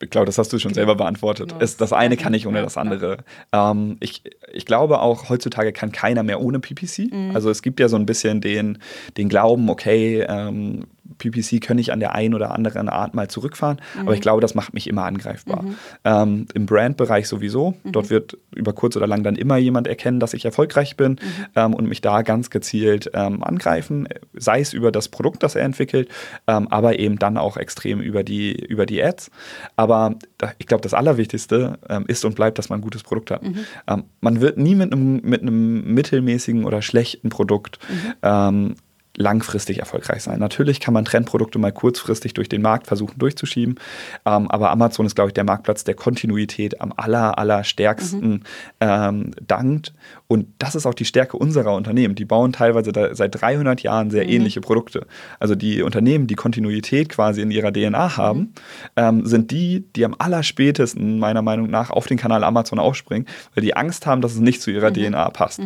Ich glaube, das hast du schon selber beantwortet. Genau. Das eine kann nicht ohne das andere. Ähm, ich, ich glaube auch, heutzutage kann keiner mehr ohne PPC. Mhm. Also es gibt ja so ein bisschen den, den Glauben, okay, ähm, PPC kann ich an der einen oder anderen Art mal zurückfahren, mhm. aber ich glaube, das macht mich immer angreifbar. Mhm. Ähm, Im Brandbereich sowieso. Mhm. Dort wird über kurz oder lang dann immer jemand erkennen, dass ich erfolgreich bin mhm. ähm, und mich da ganz gezielt ähm, angreifen, sei es über das Produkt, das er entwickelt, ähm, aber eben dann auch extrem über die, über die Ads. Aber da, ich glaube, das Allerwichtigste ähm, ist und bleibt, dass man ein gutes Produkt hat. Mhm. Ähm, man wird nie mit einem, mit einem mittelmäßigen oder schlechten Produkt mhm langfristig erfolgreich sein. Natürlich kann man Trendprodukte mal kurzfristig durch den Markt versuchen durchzuschieben, ähm, aber Amazon ist, glaube ich, der Marktplatz, der Kontinuität am aller, aller stärksten mhm. ähm, dankt. Und das ist auch die Stärke unserer Unternehmen. Die bauen teilweise seit 300 Jahren sehr mhm. ähnliche Produkte. Also die Unternehmen, die Kontinuität quasi in ihrer DNA haben, mhm. ähm, sind die, die am allerspätesten, meiner Meinung nach, auf den Kanal Amazon aufspringen, weil die Angst haben, dass es nicht zu ihrer mhm. DNA passt.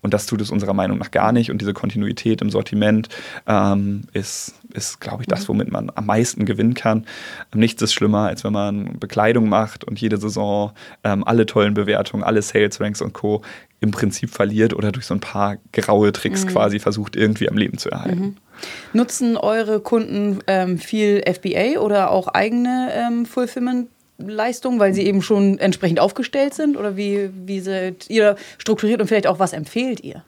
Und das tut es unserer Meinung nach gar nicht. Und diese Kontinuität im Sortiment ähm, ist, ist glaube ich, das, mhm. womit man am meisten gewinnen kann. Nichts ist schlimmer, als wenn man Bekleidung macht und jede Saison ähm, alle tollen Bewertungen, alle Sales Ranks und Co. im Prinzip verliert oder durch so ein paar graue Tricks mhm. quasi versucht, irgendwie am Leben zu erhalten. Mhm. Nutzen eure Kunden ähm, viel FBA oder auch eigene ähm, Fulfillment Leistung, weil sie eben schon entsprechend aufgestellt sind? Oder wie, wie seid ihr strukturiert und vielleicht auch was empfehlt ihr?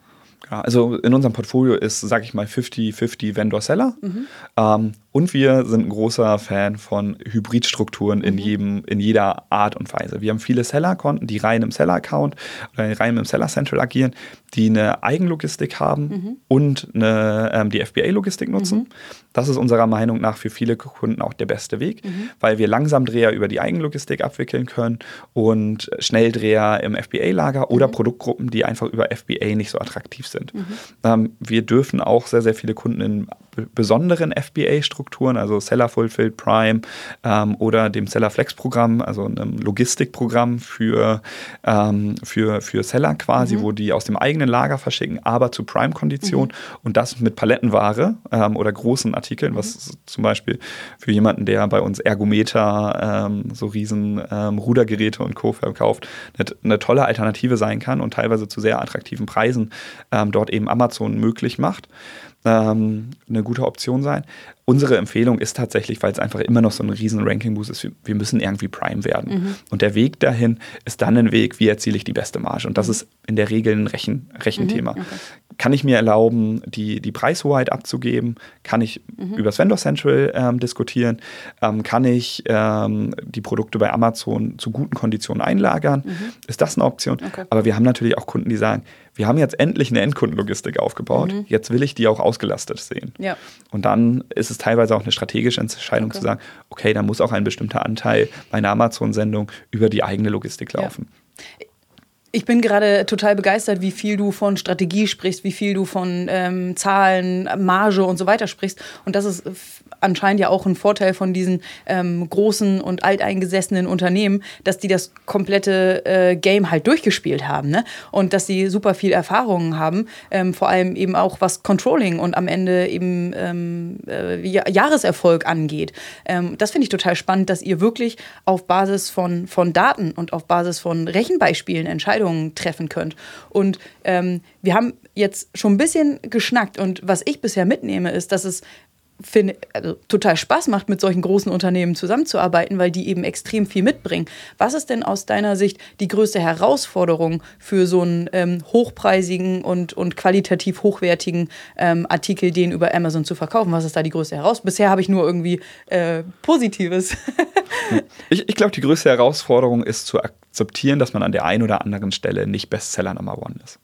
Ja, also in unserem Portfolio ist, sag ich mal, 50-50 Vendor-Seller. Mhm. Ähm, und wir sind ein großer Fan von Hybridstrukturen mhm. in, jedem, in jeder Art und Weise. Wir haben viele Seller-Konten, die rein im Seller-Account oder rein im Seller Central agieren, die eine Eigenlogistik haben mhm. und eine, ähm, die FBA-Logistik nutzen. Mhm. Das ist unserer Meinung nach für viele Kunden auch der beste Weg, mhm. weil wir Langsamdreher über die Eigenlogistik abwickeln können und Schnelldreher im FBA-Lager oder mhm. Produktgruppen, die einfach über FBA nicht so attraktiv sind. Mhm. Ähm, wir dürfen auch sehr, sehr viele Kunden in besonderen FBA-Strukturen, also Seller Fulfilled Prime ähm, oder dem Seller Flex-Programm, also einem Logistikprogramm für, ähm, für, für Seller quasi, mhm. wo die aus dem eigenen Lager verschicken, aber zu Prime-Kondition mhm. und das mit Palettenware ähm, oder großen Artikeln, mhm. was zum Beispiel für jemanden, der bei uns Ergometer, ähm, so riesen ähm, Rudergeräte und Co. verkauft, eine, eine, tolle Alternative sein kann und teilweise zu sehr attraktiven Preisen ähm, dort eben Amazon möglich macht ähm, eine gute Option sein. Unsere Empfehlung ist tatsächlich, weil es einfach immer noch so ein riesen Ranking-Boost ist, wir müssen irgendwie Prime werden. Mhm. Und der Weg dahin ist dann ein Weg, wie erziele ich die beste Marge. Und das mhm. ist in der Regel ein Rechen, Rechenthema. Mhm. Okay. Kann ich mir erlauben, die, die Preishoheit abzugeben? Kann ich mhm. über das Vendor Central ähm, diskutieren? Ähm, kann ich ähm, die Produkte bei Amazon zu guten Konditionen einlagern? Mhm. Ist das eine Option? Okay. Aber wir haben natürlich auch Kunden, die sagen, wir haben jetzt endlich eine Endkundenlogistik aufgebaut. Mhm. Jetzt will ich die auch ausgelastet sehen. Ja. Und dann ist es teilweise auch eine strategische Entscheidung okay. zu sagen, okay, da muss auch ein bestimmter Anteil bei einer Amazon-Sendung über die eigene Logistik laufen. Ja. Ich bin gerade total begeistert, wie viel du von Strategie sprichst, wie viel du von ähm, Zahlen, Marge und so weiter sprichst. Und das ist anscheinend ja auch ein Vorteil von diesen ähm, großen und alteingesessenen Unternehmen, dass die das komplette äh, Game halt durchgespielt haben ne? und dass sie super viel Erfahrungen haben, ähm, vor allem eben auch was Controlling und am Ende eben ähm, äh, Jahreserfolg angeht. Ähm, das finde ich total spannend, dass ihr wirklich auf Basis von, von Daten und auf Basis von Rechenbeispielen Entscheidungen treffen könnt. Und ähm, wir haben jetzt schon ein bisschen geschnackt und was ich bisher mitnehme, ist, dass es finde, also total Spaß macht, mit solchen großen Unternehmen zusammenzuarbeiten, weil die eben extrem viel mitbringen. Was ist denn aus deiner Sicht die größte Herausforderung für so einen ähm, hochpreisigen und, und qualitativ hochwertigen ähm, Artikel, den über Amazon zu verkaufen? Was ist da die größte Herausforderung? Bisher habe ich nur irgendwie äh, Positives. ich ich glaube, die größte Herausforderung ist zu akzeptieren, dass man an der einen oder anderen Stelle nicht Bestseller Nummer One ist.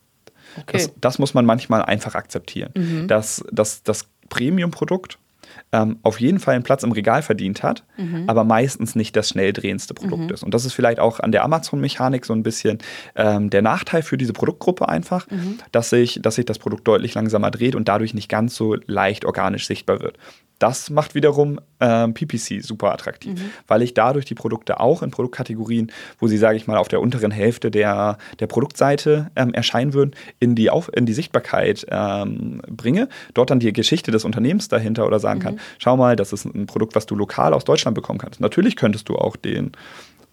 Okay. Das, das, muss man manchmal einfach akzeptieren. Mhm. Dass, dass das Premium-Produkt ähm, auf jeden Fall einen Platz im Regal verdient hat, mhm. aber meistens nicht das schnell drehendste Produkt mhm. ist. Und das ist vielleicht auch an der Amazon-Mechanik so ein bisschen ähm, der Nachteil für diese Produktgruppe einfach, mhm. dass, sich, dass sich das Produkt deutlich langsamer dreht und dadurch nicht ganz so leicht organisch sichtbar wird. Das macht wiederum ähm, PPC super attraktiv, mhm. weil ich dadurch die Produkte auch in Produktkategorien, wo sie, sage ich mal, auf der unteren Hälfte der, der Produktseite ähm, erscheinen würden, in die, auf, in die Sichtbarkeit ähm, bringe, dort dann die Geschichte des Unternehmens dahinter oder sagen mhm. kann, schau mal, das ist ein Produkt, was du lokal aus Deutschland bekommen kannst. Natürlich könntest du auch den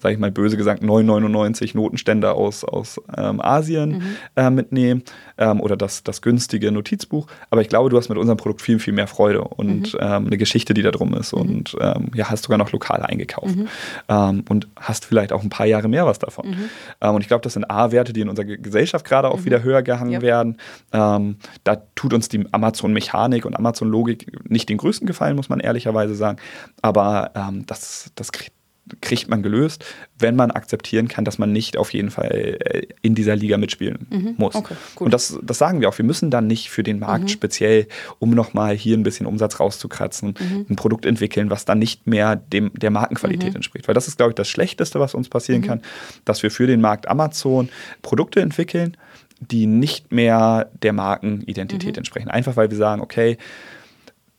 sage ich mal böse gesagt, 9,99 Notenständer aus, aus ähm, Asien mhm. äh, mitnehmen ähm, oder das, das günstige Notizbuch. Aber ich glaube, du hast mit unserem Produkt viel, viel mehr Freude und mhm. ähm, eine Geschichte, die da drum ist. Mhm. Und ähm, ja, hast sogar noch lokal eingekauft mhm. ähm, und hast vielleicht auch ein paar Jahre mehr was davon. Mhm. Ähm, und ich glaube, das sind A-Werte, die in unserer Gesellschaft gerade auch wieder höher gehangen ja. werden. da tut uns die Amazon-Mechanik und Amazon-Logik nicht den größten Gefallen, muss man ehrlicherweise sagen. Aber das, das kriegt kriegt man gelöst, wenn man akzeptieren kann, dass man nicht auf jeden Fall äh, in dieser Liga mitspielen mhm. muss. Okay, und das, das sagen wir auch. Wir müssen dann nicht für den Markt mhm. speziell, um nochmal hier ein bisschen Umsatz rauszukratzen, mhm. ein Produkt entwickeln, was dann nicht mehr dem, der Markenqualität mhm. entspricht. Weil das ist, glaube ich, das Schlechteste, was uns passieren mhm. kann, dass wir für den Markt Amazon Produkte entwickeln, die nicht mehr der Markenidentität mhm. entsprechen. Einfach weil wir sagen, okay,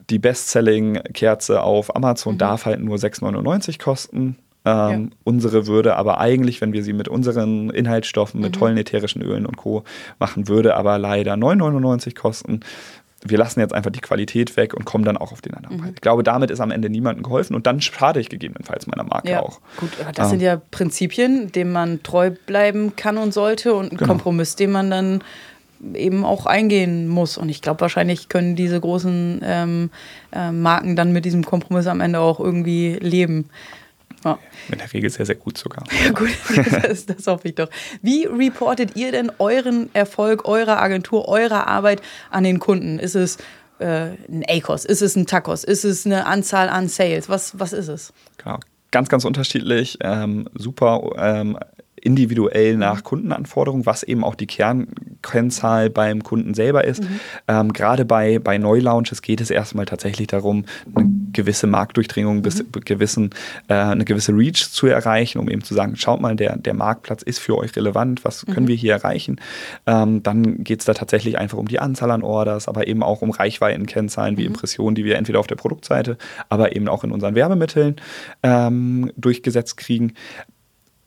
die Bestselling-Kerze auf Amazon mhm. darf halt nur 6,99 kosten. Ähm, ja. Unsere würde aber eigentlich, wenn wir sie mit unseren Inhaltsstoffen, mit mhm. tollen ätherischen Ölen und Co. machen, würde aber leider 9,99 kosten. Wir lassen jetzt einfach die Qualität weg und kommen dann auch auf den anderen mhm. Preis. Ich glaube, damit ist am Ende niemandem geholfen und dann schade ich gegebenenfalls meiner Marke ja. auch. Gut, das ähm. sind ja Prinzipien, denen man treu bleiben kann und sollte und ein genau. Kompromiss, den man dann eben auch eingehen muss. Und ich glaube, wahrscheinlich können diese großen ähm, äh, Marken dann mit diesem Kompromiss am Ende auch irgendwie leben. Ja. In der Regel sehr, sehr gut sogar. Ja, gut, das, das, hoffe ich doch. Wie reportet ihr denn euren Erfolg eurer Agentur, eurer Arbeit an den Kunden? Ist es äh, ein ACOS? Ist es ein TACOS? Ist es eine Anzahl an Sales? Was, was ist es? Genau. Ganz, ganz unterschiedlich. Ähm, super ähm, individuell nach Kundenanforderungen, was eben auch die Kernkennzahl beim Kunden selber ist. Mhm. Ähm, Gerade bei, bei Neulaunches geht es erstmal tatsächlich darum, eine gewisse Marktdurchdringung, bis, mhm. gewissen, äh, eine gewisse Reach zu erreichen, um eben zu sagen, schaut mal, der, der Marktplatz ist für euch relevant, was können mhm. wir hier erreichen. Ähm, dann geht es da tatsächlich einfach um die Anzahl an Orders, aber eben auch um Reichweitenkennzahlen wie mhm. Impressionen, die wir entweder auf der Produktseite, aber eben auch in unseren Werbemitteln ähm, durchgesetzt kriegen.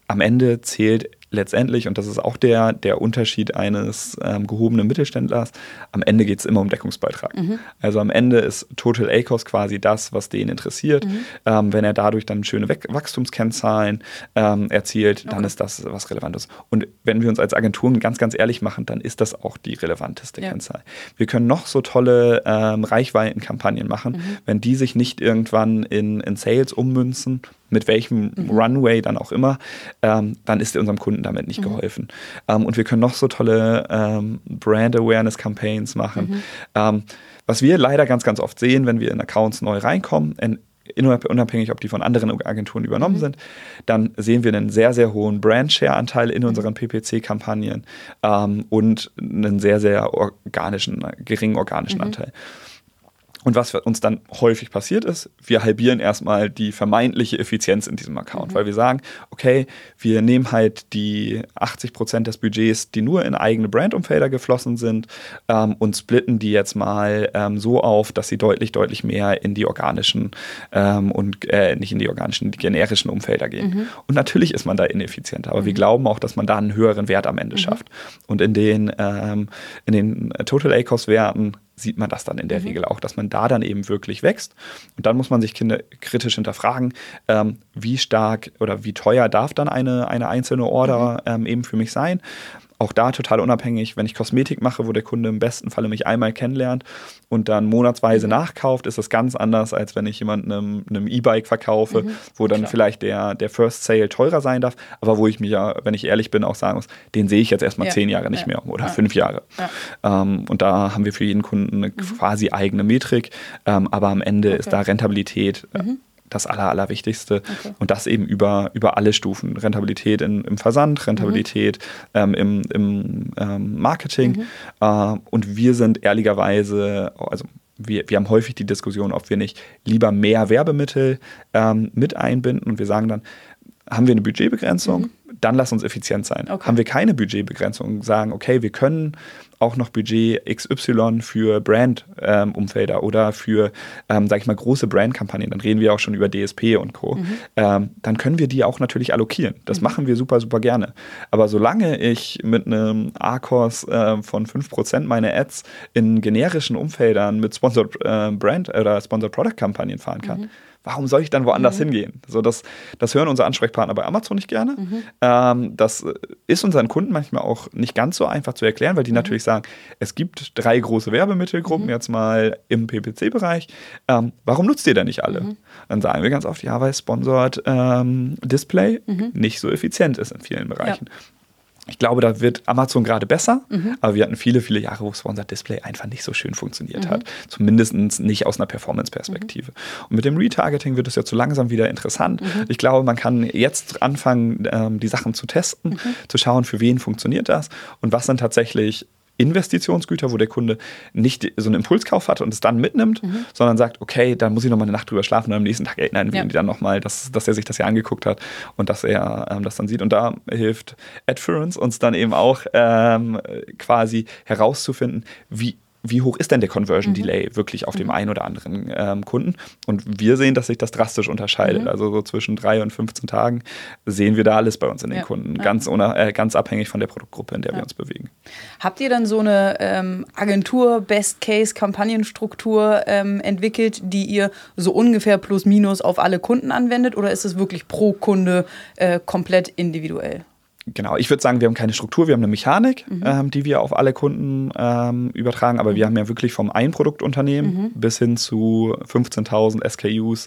Am Ende zählt letztendlich, und das ist auch der, der Unterschied eines ähm, gehobenen Mittelständlers, am Ende geht es immer um Deckungsbeitrag. Mhm. Also am Ende ist Total ACOS quasi das, was den interessiert. Mhm. Ähm, wenn er dadurch dann schöne Wachstumskennzahlen ähm, erzielt, dann okay. ist das was Relevantes. Und wenn wir uns als Agenturen ganz, ganz ehrlich machen, dann ist das auch die relevanteste ja. Kennzahl. Wir können noch so tolle ähm, Reichweitenkampagnen machen, mhm. wenn die sich nicht irgendwann in, in Sales ummünzen, mit welchem mhm. Runway dann auch immer, ähm, dann ist unserem Kunden damit nicht mhm. geholfen. Ähm, und wir können noch so tolle ähm, Brand Awareness Campaigns machen. Mhm. Ähm, was wir leider ganz, ganz oft sehen, wenn wir in Accounts neu reinkommen, in, unabhängig, ob die von anderen Agenturen übernommen mhm. sind, dann sehen wir einen sehr, sehr hohen Brand-Share-Anteil in mhm. unseren PPC-Kampagnen ähm, und einen sehr, sehr organischen, geringen organischen mhm. Anteil. Und was uns dann häufig passiert ist, wir halbieren erstmal die vermeintliche Effizienz in diesem Account, mhm. weil wir sagen, okay, wir nehmen halt die 80 Prozent des Budgets, die nur in eigene Brandumfelder geflossen sind, ähm, und splitten die jetzt mal ähm, so auf, dass sie deutlich, deutlich mehr in die organischen ähm, und äh, nicht in die organischen, die generischen Umfelder gehen. Mhm. Und natürlich ist man da ineffizienter, aber mhm. wir glauben auch, dass man da einen höheren Wert am Ende mhm. schafft. Und in den, ähm, in den Total ACOS-Werten sieht man das dann in der mhm. Regel auch, dass man da dann eben wirklich wächst. Und dann muss man sich Kinder kritisch hinterfragen, ähm, wie stark oder wie teuer darf dann eine, eine einzelne Order mhm. ähm, eben für mich sein auch da total unabhängig, wenn ich Kosmetik mache, wo der Kunde im besten Falle mich einmal kennenlernt und dann monatsweise mhm. nachkauft, ist das ganz anders, als wenn ich jemandem einem E-Bike verkaufe, mhm. wo dann Klar. vielleicht der, der First Sale teurer sein darf, aber wo ich mir ja, wenn ich ehrlich bin, auch sagen muss, den sehe ich jetzt erstmal ja. zehn Jahre nicht ja. mehr oder ja. fünf Jahre. Ähm, und da haben wir für jeden Kunden eine mhm. quasi eigene Metrik, ähm, aber am Ende okay. ist da Rentabilität mhm das Aller, Allerwichtigste. Okay. Und das eben über, über alle Stufen. Rentabilität in, im Versand, Rentabilität mhm. ähm, im, im ähm, Marketing. Mhm. Äh, und wir sind ehrlicherweise, also wir, wir haben häufig die Diskussion, ob wir nicht lieber mehr Werbemittel ähm, mit einbinden und wir sagen dann, haben wir eine Budgetbegrenzung, mhm. dann lass uns effizient sein. Okay. Haben wir keine Budgetbegrenzung, sagen, okay, wir können auch noch Budget XY für Brand-Umfelder ähm, oder für, ähm, sag ich mal, große Brand-Kampagnen, dann reden wir auch schon über DSP und Co., mhm. ähm, dann können wir die auch natürlich allokieren. Das mhm. machen wir super, super gerne. Aber solange ich mit einem A-Kurs äh, von 5% meine Ads in generischen Umfeldern mit Sponsored äh, Brand oder Sponsored Product-Kampagnen fahren kann, mhm warum soll ich dann woanders mhm. hingehen? So, das, das hören unsere Ansprechpartner bei Amazon nicht gerne. Mhm. Ähm, das ist unseren Kunden manchmal auch nicht ganz so einfach zu erklären, weil die mhm. natürlich sagen, es gibt drei große Werbemittelgruppen mhm. jetzt mal im PPC-Bereich. Ähm, warum nutzt ihr denn nicht alle? Mhm. Dann sagen wir ganz oft, ja, weil Sponsored ähm, Display mhm. nicht so effizient ist in vielen Bereichen. Ja. Ich glaube, da wird Amazon gerade besser, mhm. aber wir hatten viele, viele Jahre, wo Sponsored Display einfach nicht so schön funktioniert mhm. hat. Zumindest nicht aus einer Performance-Perspektive. Mhm. Und mit dem Retargeting wird es ja zu langsam wieder interessant. Mhm. Ich glaube, man kann jetzt anfangen, ähm, die Sachen zu testen, mhm. zu schauen, für wen funktioniert das und was dann tatsächlich Investitionsgüter, wo der Kunde nicht so einen Impulskauf hat und es dann mitnimmt, mhm. sondern sagt, okay, dann muss ich nochmal eine Nacht drüber schlafen und am nächsten Tag erinnern wir ja. ihn dann nochmal, dass, dass er sich das ja angeguckt hat und dass er ähm, das dann sieht. Und da hilft Adference uns dann eben auch ähm, quasi herauszufinden, wie wie hoch ist denn der Conversion mhm. Delay wirklich auf dem mhm. einen oder anderen ähm, Kunden? Und wir sehen, dass sich das drastisch unterscheidet. Mhm. Also so zwischen drei und 15 Tagen sehen wir da alles bei uns in den ja. Kunden, ja. Ganz, äh, ganz abhängig von der Produktgruppe, in der ja. wir uns bewegen. Habt ihr dann so eine ähm, Agentur, Best-Case-Kampagnenstruktur ähm, entwickelt, die ihr so ungefähr plus minus auf alle Kunden anwendet oder ist es wirklich pro Kunde äh, komplett individuell? Genau, ich würde sagen, wir haben keine Struktur, wir haben eine Mechanik, mhm. ähm, die wir auf alle Kunden ähm, übertragen, aber mhm. wir haben ja wirklich vom Einproduktunternehmen mhm. bis hin zu 15.000 SKUs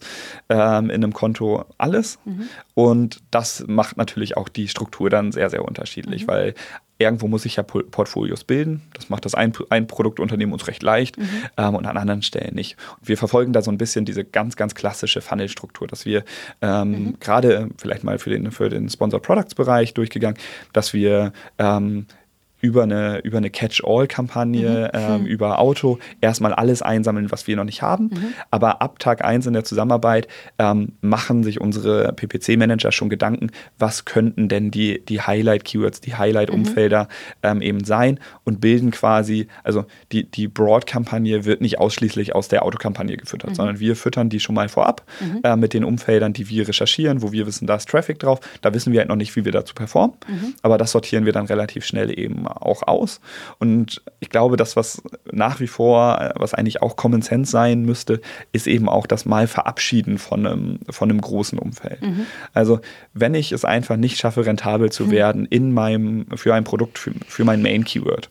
ähm, in einem Konto alles. Mhm. Und das macht natürlich auch die Struktur dann sehr, sehr unterschiedlich, mhm. weil irgendwo muss ich ja Portfolios bilden. Das macht das ein, ein Produktunternehmen uns recht leicht mhm. ähm, und an anderen Stellen nicht. Und wir verfolgen da so ein bisschen diese ganz, ganz klassische Funnel-Struktur, dass wir ähm, mhm. gerade vielleicht mal für den, für den Sponsored Products-Bereich durchgegangen, dass wir ähm, über eine, über eine Catch-all-Kampagne, mhm. ähm, hm. über Auto erstmal alles einsammeln, was wir noch nicht haben. Mhm. Aber ab Tag 1 in der Zusammenarbeit ähm, machen sich unsere PPC-Manager schon Gedanken, was könnten denn die, die Highlight-Keywords, die Highlight-Umfelder mhm. ähm, eben sein und bilden quasi, also die, die Broad-Kampagne wird nicht ausschließlich aus der Autokampagne gefüttert, mhm. sondern wir füttern die schon mal vorab äh, mit den Umfeldern, die wir recherchieren, wo wir wissen, da ist Traffic drauf. Da wissen wir halt noch nicht, wie wir dazu performen, mhm. aber das sortieren wir dann relativ schnell eben auch aus. Und ich glaube, das, was nach wie vor, was eigentlich auch Common Sense sein müsste, ist eben auch das Mal verabschieden von einem, von einem großen Umfeld. Mhm. Also, wenn ich es einfach nicht schaffe, rentabel zu mhm. werden in meinem, für ein Produkt, für, für mein Main-Keyword,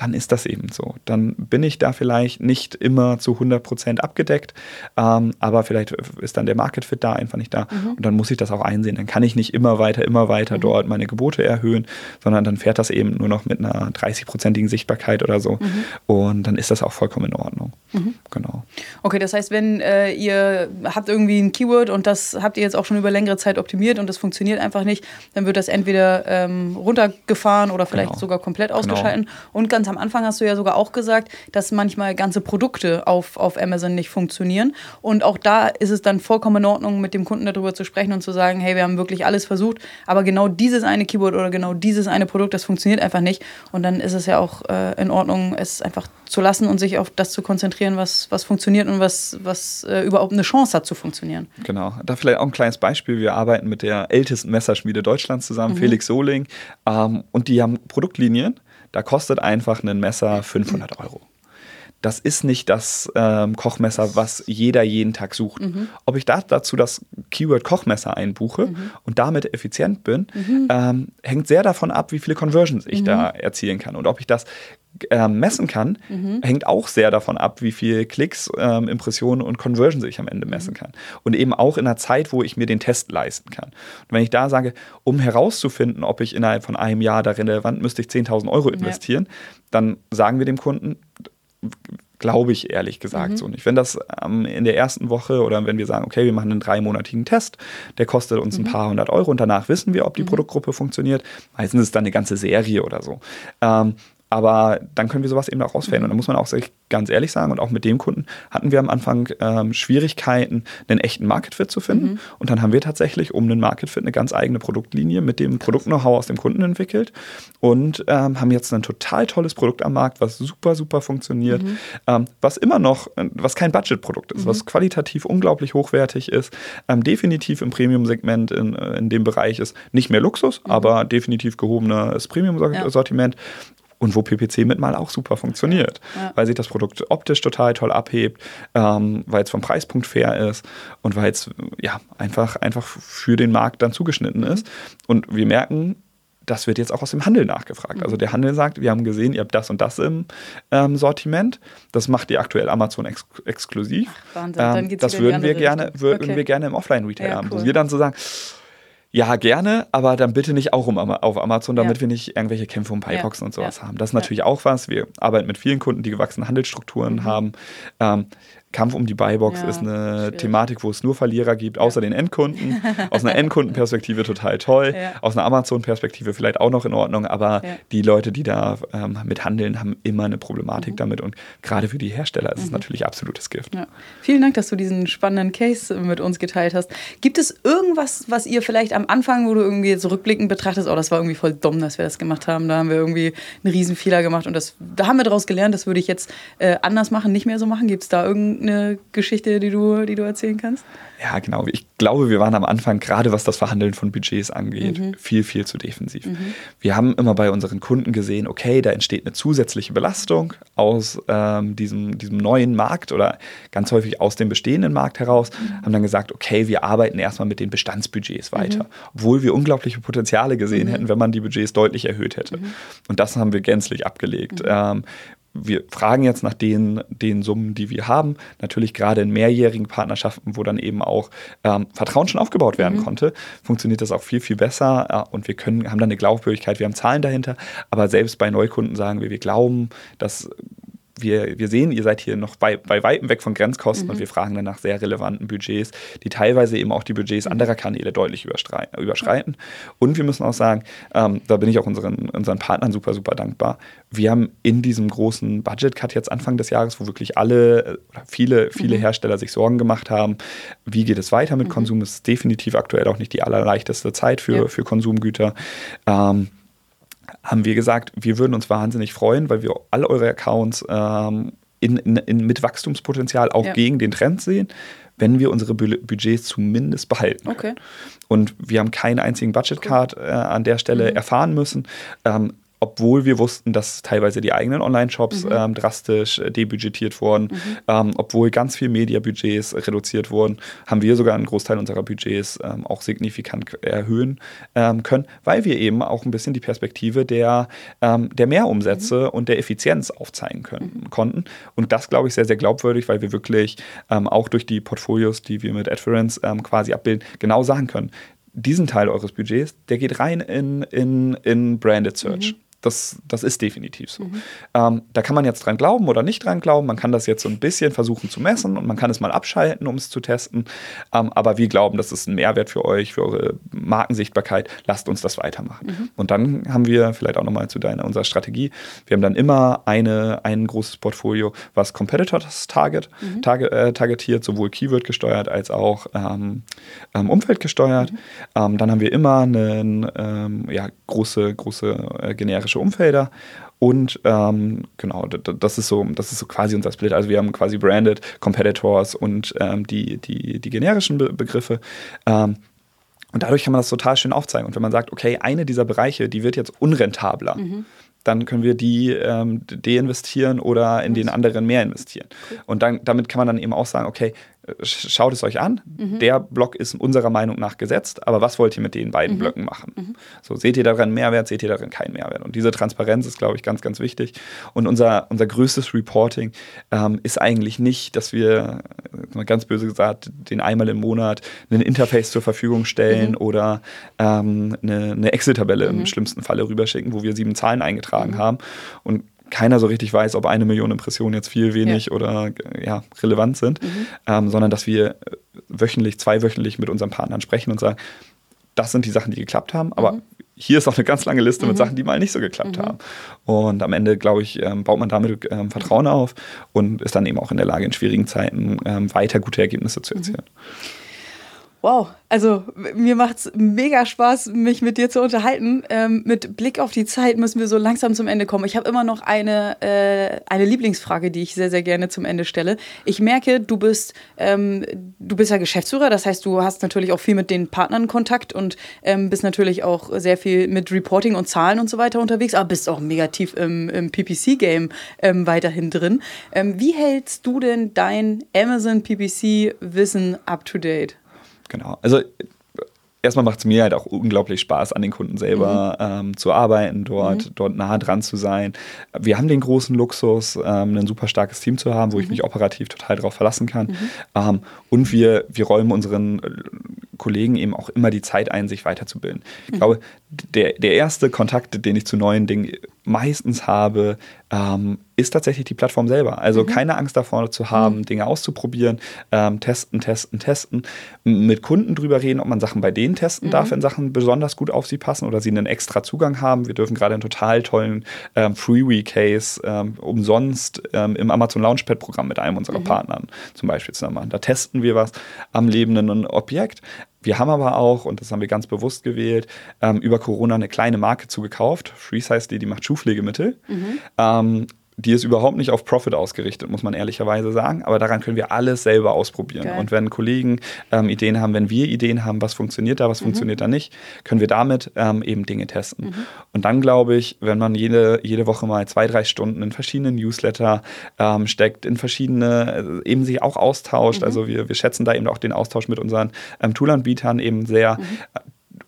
dann ist das eben so. Dann bin ich da vielleicht nicht immer zu 100% abgedeckt, ähm, aber vielleicht ist dann der Market Fit da einfach nicht da mhm. und dann muss ich das auch einsehen. Dann kann ich nicht immer weiter, immer weiter mhm. dort meine Gebote erhöhen, sondern dann fährt das eben nur noch mit einer 30-prozentigen Sichtbarkeit oder so mhm. und dann ist das auch vollkommen in Ordnung. Mhm. Genau. Okay, das heißt, wenn äh, ihr habt irgendwie ein Keyword und das habt ihr jetzt auch schon über längere Zeit optimiert und das funktioniert einfach nicht, dann wird das entweder ähm, runtergefahren oder vielleicht genau. sogar komplett genau. ausgeschalten genau. und ganz am Anfang hast du ja sogar auch gesagt, dass manchmal ganze Produkte auf, auf Amazon nicht funktionieren. Und auch da ist es dann vollkommen in Ordnung, mit dem Kunden darüber zu sprechen und zu sagen, hey, wir haben wirklich alles versucht, aber genau dieses eine Keyword oder genau dieses eine Produkt, das funktioniert einfach nicht. Und dann ist es ja auch äh, in Ordnung, es einfach zu lassen und sich auf das zu konzentrieren, was, was funktioniert und was, was äh, überhaupt eine Chance hat zu funktionieren. Genau. Da vielleicht auch ein kleines Beispiel. Wir arbeiten mit der ältesten Messerschmiede Deutschlands zusammen, mhm. Felix Soling. Ähm, und die haben Produktlinien da kostet einfach ein Messer 500 Euro. Das ist nicht das ähm, Kochmesser, was jeder jeden Tag sucht. Mhm. Ob ich da, dazu das Keyword Kochmesser einbuche mhm. und damit effizient bin, mhm. ähm, hängt sehr davon ab, wie viele Conversions ich da mhm. erzielen kann. Und ob ich das äh, messen kann, mhm. hängt auch sehr davon ab, wie viele Klicks, ähm, Impressionen und Conversions ich am Ende mhm. messen kann. Und eben auch in einer Zeit, wo ich mir den Test leisten kann. Und wenn ich da sage, um herauszufinden, ob ich innerhalb von einem Jahr da relevant, müsste ich 10.000 Euro investieren, ja. dann sagen wir dem Kunden, glaube ich ehrlich gesagt mhm. so nicht. Wenn das ähm, in der ersten Woche oder wenn wir sagen, okay, wir machen einen dreimonatigen Test, der kostet uns mhm. ein paar hundert Euro und danach wissen wir, ob die mhm. Produktgruppe funktioniert. Meistens ist es dann eine ganze Serie oder so. Ähm, aber dann können wir sowas eben auch auswählen. Und da muss man auch ganz ehrlich sagen, und auch mit dem Kunden hatten wir am Anfang ähm, Schwierigkeiten, einen echten Market Fit zu finden. Mhm. Und dann haben wir tatsächlich um einen Market Fit eine ganz eigene Produktlinie mit dem Produkt-Know-how aus dem Kunden entwickelt und ähm, haben jetzt ein total tolles Produkt am Markt, was super, super funktioniert, mhm. ähm, was immer noch, was kein Budget-Produkt ist, mhm. was qualitativ unglaublich hochwertig ist, ähm, definitiv im Premium-Segment in, äh, in dem Bereich ist. Nicht mehr Luxus, mhm. aber definitiv gehobenes Premium-Sortiment. Ja und wo PPC mit mal auch super funktioniert, ja. weil sich das Produkt optisch total toll abhebt, ähm, weil es vom Preispunkt fair ist und weil es ja einfach, einfach für den Markt dann zugeschnitten ist. Und wir merken, das wird jetzt auch aus dem Handel nachgefragt. Mhm. Also der Handel sagt, wir haben gesehen, ihr habt das und das im ähm, Sortiment. Das macht ihr aktuell Amazon ex exklusiv. Ach, Wahnsinn. Ähm, das würden wir, gerne, würden okay. wir gerne im Offline-Retail ja, haben. Cool. Wo wir dann so sagen, ja, gerne, aber dann bitte nicht auch um, auf Amazon, damit ja. wir nicht irgendwelche Kämpfe um Payboxen ja. und sowas ja. haben. Das ist natürlich auch was. Wir arbeiten mit vielen Kunden, die gewachsene Handelsstrukturen mhm. haben. Ähm, Kampf um die Buybox ja, ist eine schwierig. Thematik, wo es nur Verlierer gibt, außer ja. den Endkunden. Aus einer Endkundenperspektive total toll, ja. aus einer Amazon-Perspektive vielleicht auch noch in Ordnung, aber die Leute, die da ähm, mit handeln, haben immer eine Problematik mhm. damit und gerade für die Hersteller ist es mhm. natürlich absolutes Gift. Vielen Dank, dass du diesen spannenden Case mit uns geteilt hast. Gibt es irgendwas, was ihr vielleicht am Anfang, wo du irgendwie jetzt rückblickend betrachtest, oh, das war irgendwie voll dumm, dass wir das gemacht haben, da haben wir irgendwie einen Riesenfehler gemacht und das, da haben wir daraus gelernt, das würde ich jetzt äh, anders machen, nicht mehr so machen? Gibt es da irgendein eine Geschichte, die du, die du erzählen kannst? Ja, genau. Ich glaube, wir waren am Anfang, gerade was das Verhandeln von Budgets angeht, mhm. viel, viel zu defensiv. Mhm. Wir haben immer bei unseren Kunden gesehen, okay, da entsteht eine zusätzliche Belastung aus ähm, diesem, diesem neuen Markt oder ganz häufig aus dem bestehenden Markt heraus, mhm. haben dann gesagt, okay, wir arbeiten erstmal mit den Bestandsbudgets weiter, mhm. obwohl wir unglaubliche Potenziale gesehen mhm. hätten, wenn man die Budgets deutlich erhöht hätte. Mhm. Und das haben wir gänzlich abgelegt. Ähm, wir fragen jetzt nach den, den Summen, die wir haben. Natürlich gerade in mehrjährigen Partnerschaften, wo dann eben auch ähm, Vertrauen schon aufgebaut werden mhm. konnte, funktioniert das auch viel, viel besser. Ja, und wir können, haben dann eine Glaubwürdigkeit, wir haben Zahlen dahinter. Aber selbst bei Neukunden sagen wir, wir glauben, dass wir, wir sehen, ihr seid hier noch bei, bei weitem weg von Grenzkosten mhm. und wir fragen dann nach sehr relevanten Budgets, die teilweise eben auch die Budgets mhm. anderer Kanäle deutlich überschreiten. Und wir müssen auch sagen, ähm, da bin ich auch unseren, unseren Partnern super, super dankbar. Wir haben in diesem großen Budget-Cut jetzt Anfang des Jahres, wo wirklich alle oder viele, viele mhm. Hersteller sich Sorgen gemacht haben, wie geht es weiter mit mhm. Konsum, ist definitiv aktuell auch nicht die allerleichteste Zeit für, ja. für Konsumgüter. Ähm, haben wir gesagt, wir würden uns wahnsinnig freuen, weil wir all eure Accounts ähm, in, in, in, mit Wachstumspotenzial auch ja. gegen den Trend sehen, wenn wir unsere Budgets zumindest behalten. Okay. Und wir haben keinen einzigen Budget-Card äh, an der Stelle mhm. erfahren müssen. Ähm, obwohl wir wussten, dass teilweise die eigenen Online-Shops mhm. ähm, drastisch äh, debudgetiert wurden, mhm. ähm, obwohl ganz viel Media-Budgets reduziert wurden, haben wir sogar einen Großteil unserer Budgets ähm, auch signifikant erhöhen ähm, können, weil wir eben auch ein bisschen die Perspektive der, ähm, der Mehrumsätze mhm. und der Effizienz aufzeigen können, mhm. konnten. Und das, glaube ich, sehr, sehr glaubwürdig, weil wir wirklich ähm, auch durch die Portfolios, die wir mit Adference quasi abbilden, genau sagen können, diesen Teil eures Budgets, der geht rein in, in, in Branded Search. Mhm. Das, das ist definitiv so. Mhm. Ähm, da kann man jetzt dran glauben oder nicht dran glauben. Man kann das jetzt so ein bisschen versuchen zu messen und man kann es mal abschalten, um es zu testen. Ähm, aber wir glauben, das ist ein Mehrwert für euch, für eure Markensichtbarkeit. Lasst uns das weitermachen. Mhm. Und dann haben wir vielleicht auch nochmal zu deiner unserer Strategie. Wir haben dann immer eine, ein großes Portfolio, was Competitors target, mhm. target äh, targetiert, sowohl Keyword gesteuert als auch ähm, ähm Umfeld gesteuert. Mhm. Ähm, dann haben wir immer eine ähm, ja, große, große äh, generische generische Umfelder. Und ähm, genau, das ist so, das ist so quasi unser Split. Also wir haben quasi Branded, Competitors und ähm, die, die, die generischen Be Begriffe. Ähm, und dadurch kann man das total schön aufzeigen. Und wenn man sagt, okay, eine dieser Bereiche, die wird jetzt unrentabler, mhm. dann können wir die ähm, deinvestieren oder in den anderen mehr investieren. Cool. Und dann, damit kann man dann eben auch sagen, okay, schaut es euch an. Mhm. Der Block ist unserer Meinung nach gesetzt, aber was wollt ihr mit den beiden mhm. Blöcken machen? Mhm. So, seht ihr darin Mehrwert, seht ihr darin keinen Mehrwert? Und diese Transparenz ist, glaube ich, ganz, ganz wichtig. Und unser, unser größtes Reporting ähm, ist eigentlich nicht, dass wir, mal ganz böse gesagt, den einmal im Monat ein Interface zur Verfügung stellen mhm. oder ähm, eine, eine Excel-Tabelle im mhm. schlimmsten Falle rüberschicken, wo wir sieben Zahlen eingetragen mhm. haben. Und keiner so richtig weiß, ob eine Million Impressionen jetzt viel, wenig ja. oder ja, relevant sind, mhm. ähm, sondern dass wir wöchentlich, zweiwöchentlich mit unseren Partnern sprechen und sagen, das sind die Sachen, die geklappt haben, aber mhm. hier ist auch eine ganz lange Liste mhm. mit Sachen, die mal nicht so geklappt mhm. haben. Und am Ende, glaube ich, ähm, baut man damit ähm, Vertrauen auf und ist dann eben auch in der Lage, in schwierigen Zeiten ähm, weiter gute Ergebnisse zu mhm. erzielen. Wow, also mir macht es mega Spaß, mich mit dir zu unterhalten. Ähm, mit Blick auf die Zeit müssen wir so langsam zum Ende kommen. Ich habe immer noch eine, äh, eine Lieblingsfrage, die ich sehr, sehr gerne zum Ende stelle. Ich merke, du bist, ähm, du bist ja Geschäftsführer, das heißt, du hast natürlich auch viel mit den Partnern Kontakt und ähm, bist natürlich auch sehr viel mit Reporting und Zahlen und so weiter unterwegs, aber bist auch mega tief im, im PPC-Game ähm, weiterhin drin. Ähm, wie hältst du denn dein Amazon PPC-Wissen up to date? Genau. Also erstmal macht es mir halt auch unglaublich Spaß, an den Kunden selber mhm. ähm, zu arbeiten, dort, mhm. dort nah dran zu sein. Wir haben den großen Luxus, ähm, ein super starkes Team zu haben, wo mhm. ich mich operativ total darauf verlassen kann. Mhm. Ähm, und wir, wir räumen unseren Kollegen eben auch immer die Zeit ein, sich weiterzubilden. Ich mhm. glaube, der, der erste Kontakt, den ich zu neuen Dingen meistens habe, ähm, ist tatsächlich die Plattform selber. Also mhm. keine Angst davor zu haben, mhm. Dinge auszuprobieren, ähm, testen, testen, testen, mit Kunden drüber reden, ob man Sachen bei denen testen mhm. darf, wenn Sachen besonders gut auf sie passen oder sie einen extra Zugang haben. Wir dürfen gerade einen total tollen ähm, Freewee-Case ähm, umsonst ähm, im Amazon Launchpad-Programm mit einem unserer mhm. Partnern zum Beispiel zusammen machen. Da testen wir was am lebenden Objekt. Wir haben aber auch, und das haben wir ganz bewusst gewählt, ähm, über Corona eine kleine Marke zugekauft. FreeSize, die, die macht Schuhpflegemittel. Mhm. Ähm, die ist überhaupt nicht auf Profit ausgerichtet, muss man ehrlicherweise sagen. Aber daran können wir alles selber ausprobieren. Geil. Und wenn Kollegen ähm, Ideen haben, wenn wir Ideen haben, was funktioniert da, was mhm. funktioniert da nicht, können wir damit ähm, eben Dinge testen. Mhm. Und dann glaube ich, wenn man jede, jede Woche mal zwei, drei Stunden in verschiedene Newsletter ähm, steckt, in verschiedene, äh, eben sich auch austauscht. Mhm. Also wir, wir schätzen da eben auch den Austausch mit unseren ähm, Toolanbietern eben sehr. Mhm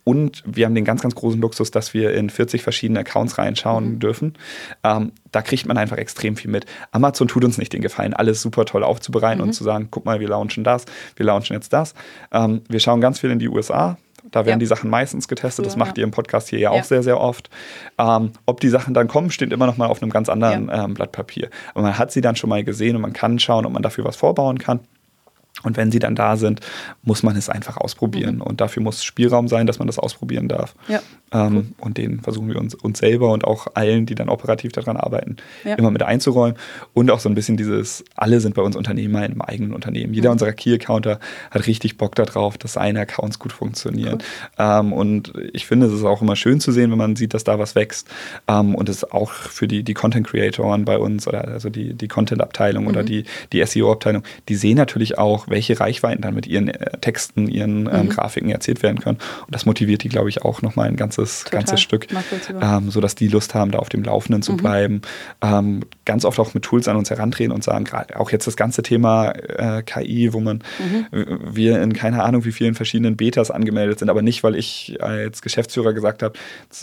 und wir haben den ganz, ganz großen Luxus, dass wir in 40 verschiedene Accounts reinschauen mhm. dürfen. Ähm, da kriegt man einfach extrem viel mit. Amazon tut uns nicht den Gefallen, alles super toll aufzubereiten mhm. und zu sagen, guck mal, wir launchen das, wir launchen jetzt das. Ähm, wir schauen ganz viel in die USA. Da werden ja. die Sachen meistens getestet. Das macht ja. ihr im Podcast hier ja auch sehr, sehr oft. Ähm, ob die Sachen dann kommen, steht immer noch mal auf einem ganz anderen ähm, Blatt Papier. Aber man hat sie dann schon mal gesehen und man kann schauen, ob man dafür was vorbauen kann. Und wenn sie dann da sind, muss man es einfach ausprobieren. Mhm. Und dafür muss Spielraum sein, dass man das ausprobieren darf. Ja. Ähm. Und den versuchen wir uns, uns selber und auch allen, die dann operativ daran arbeiten, ja. immer mit einzuräumen. Und auch so ein bisschen dieses, alle sind bei uns Unternehmer im eigenen Unternehmen. Jeder mhm. unserer Key-Accounter hat richtig Bock darauf, dass seine Accounts gut funktionieren. Cool. Ähm, und ich finde, es ist auch immer schön zu sehen, wenn man sieht, dass da was wächst. Ähm, und es ist auch für die, die Content-Creatoren bei uns oder also die, die Content-Abteilung mhm. oder die, die SEO-Abteilung, die sehen natürlich auch, welche Reichweiten dann mit ihren äh, Texten, ihren ähm, mhm. Grafiken erzielt werden können. Und das motiviert die, glaube ich, auch nochmal ein ganzes, ganzes Stück, ähm, sodass die Lust haben, da auf dem Laufenden zu mhm. bleiben. Ähm, ganz oft auch mit Tools an uns herantreten und sagen, gerade auch jetzt das ganze Thema äh, KI, wo man mhm. wir in keine Ahnung wie vielen verschiedenen Betas angemeldet sind, aber nicht, weil ich als Geschäftsführer gesagt habe,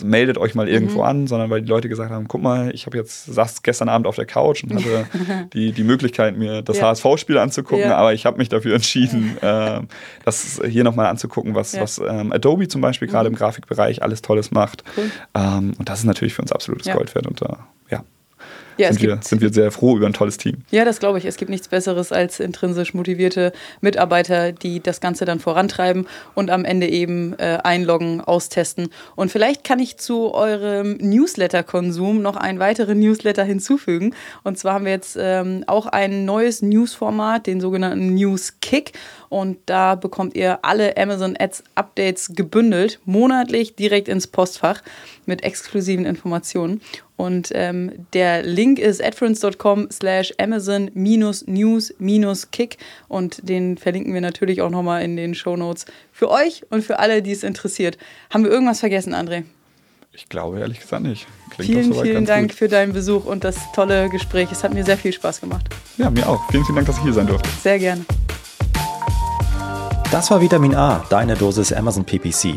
meldet euch mal irgendwo mhm. an, sondern weil die Leute gesagt haben, guck mal, ich habe jetzt saß gestern Abend auf der Couch und hatte die, die Möglichkeit, mir das ja. HSV-Spiel anzugucken, ja. aber ich habe mich dafür entschieden, äh, das hier nochmal anzugucken, was, ja. was ähm, Adobe zum Beispiel gerade mhm. im Grafikbereich alles Tolles macht. Cool. Ähm, und das ist natürlich für uns absolutes Gold wert. Und äh, ja, ja, sind, wir, sind wir sehr froh über ein tolles Team. Ja, das glaube ich. Es gibt nichts Besseres als intrinsisch motivierte Mitarbeiter, die das Ganze dann vorantreiben und am Ende eben äh, einloggen, austesten. Und vielleicht kann ich zu eurem Newsletter-Konsum noch einen weiteren Newsletter hinzufügen. Und zwar haben wir jetzt ähm, auch ein neues Newsformat, den sogenannten News Kick. Und da bekommt ihr alle Amazon Ads Updates gebündelt, monatlich direkt ins Postfach mit exklusiven Informationen. Und ähm, der Link ist adference.com slash Amazon-News-Kick und den verlinken wir natürlich auch nochmal in den Show Notes für euch und für alle, die es interessiert. Haben wir irgendwas vergessen, André? Ich glaube ehrlich gesagt nicht. Klingt vielen, vielen Dank gut. für deinen Besuch und das tolle Gespräch. Es hat mir sehr viel Spaß gemacht. Ja, mir auch. Vielen, vielen Dank, dass ich hier sein durfte. Sehr gerne. Das war Vitamin A, deine Dosis Amazon PPC.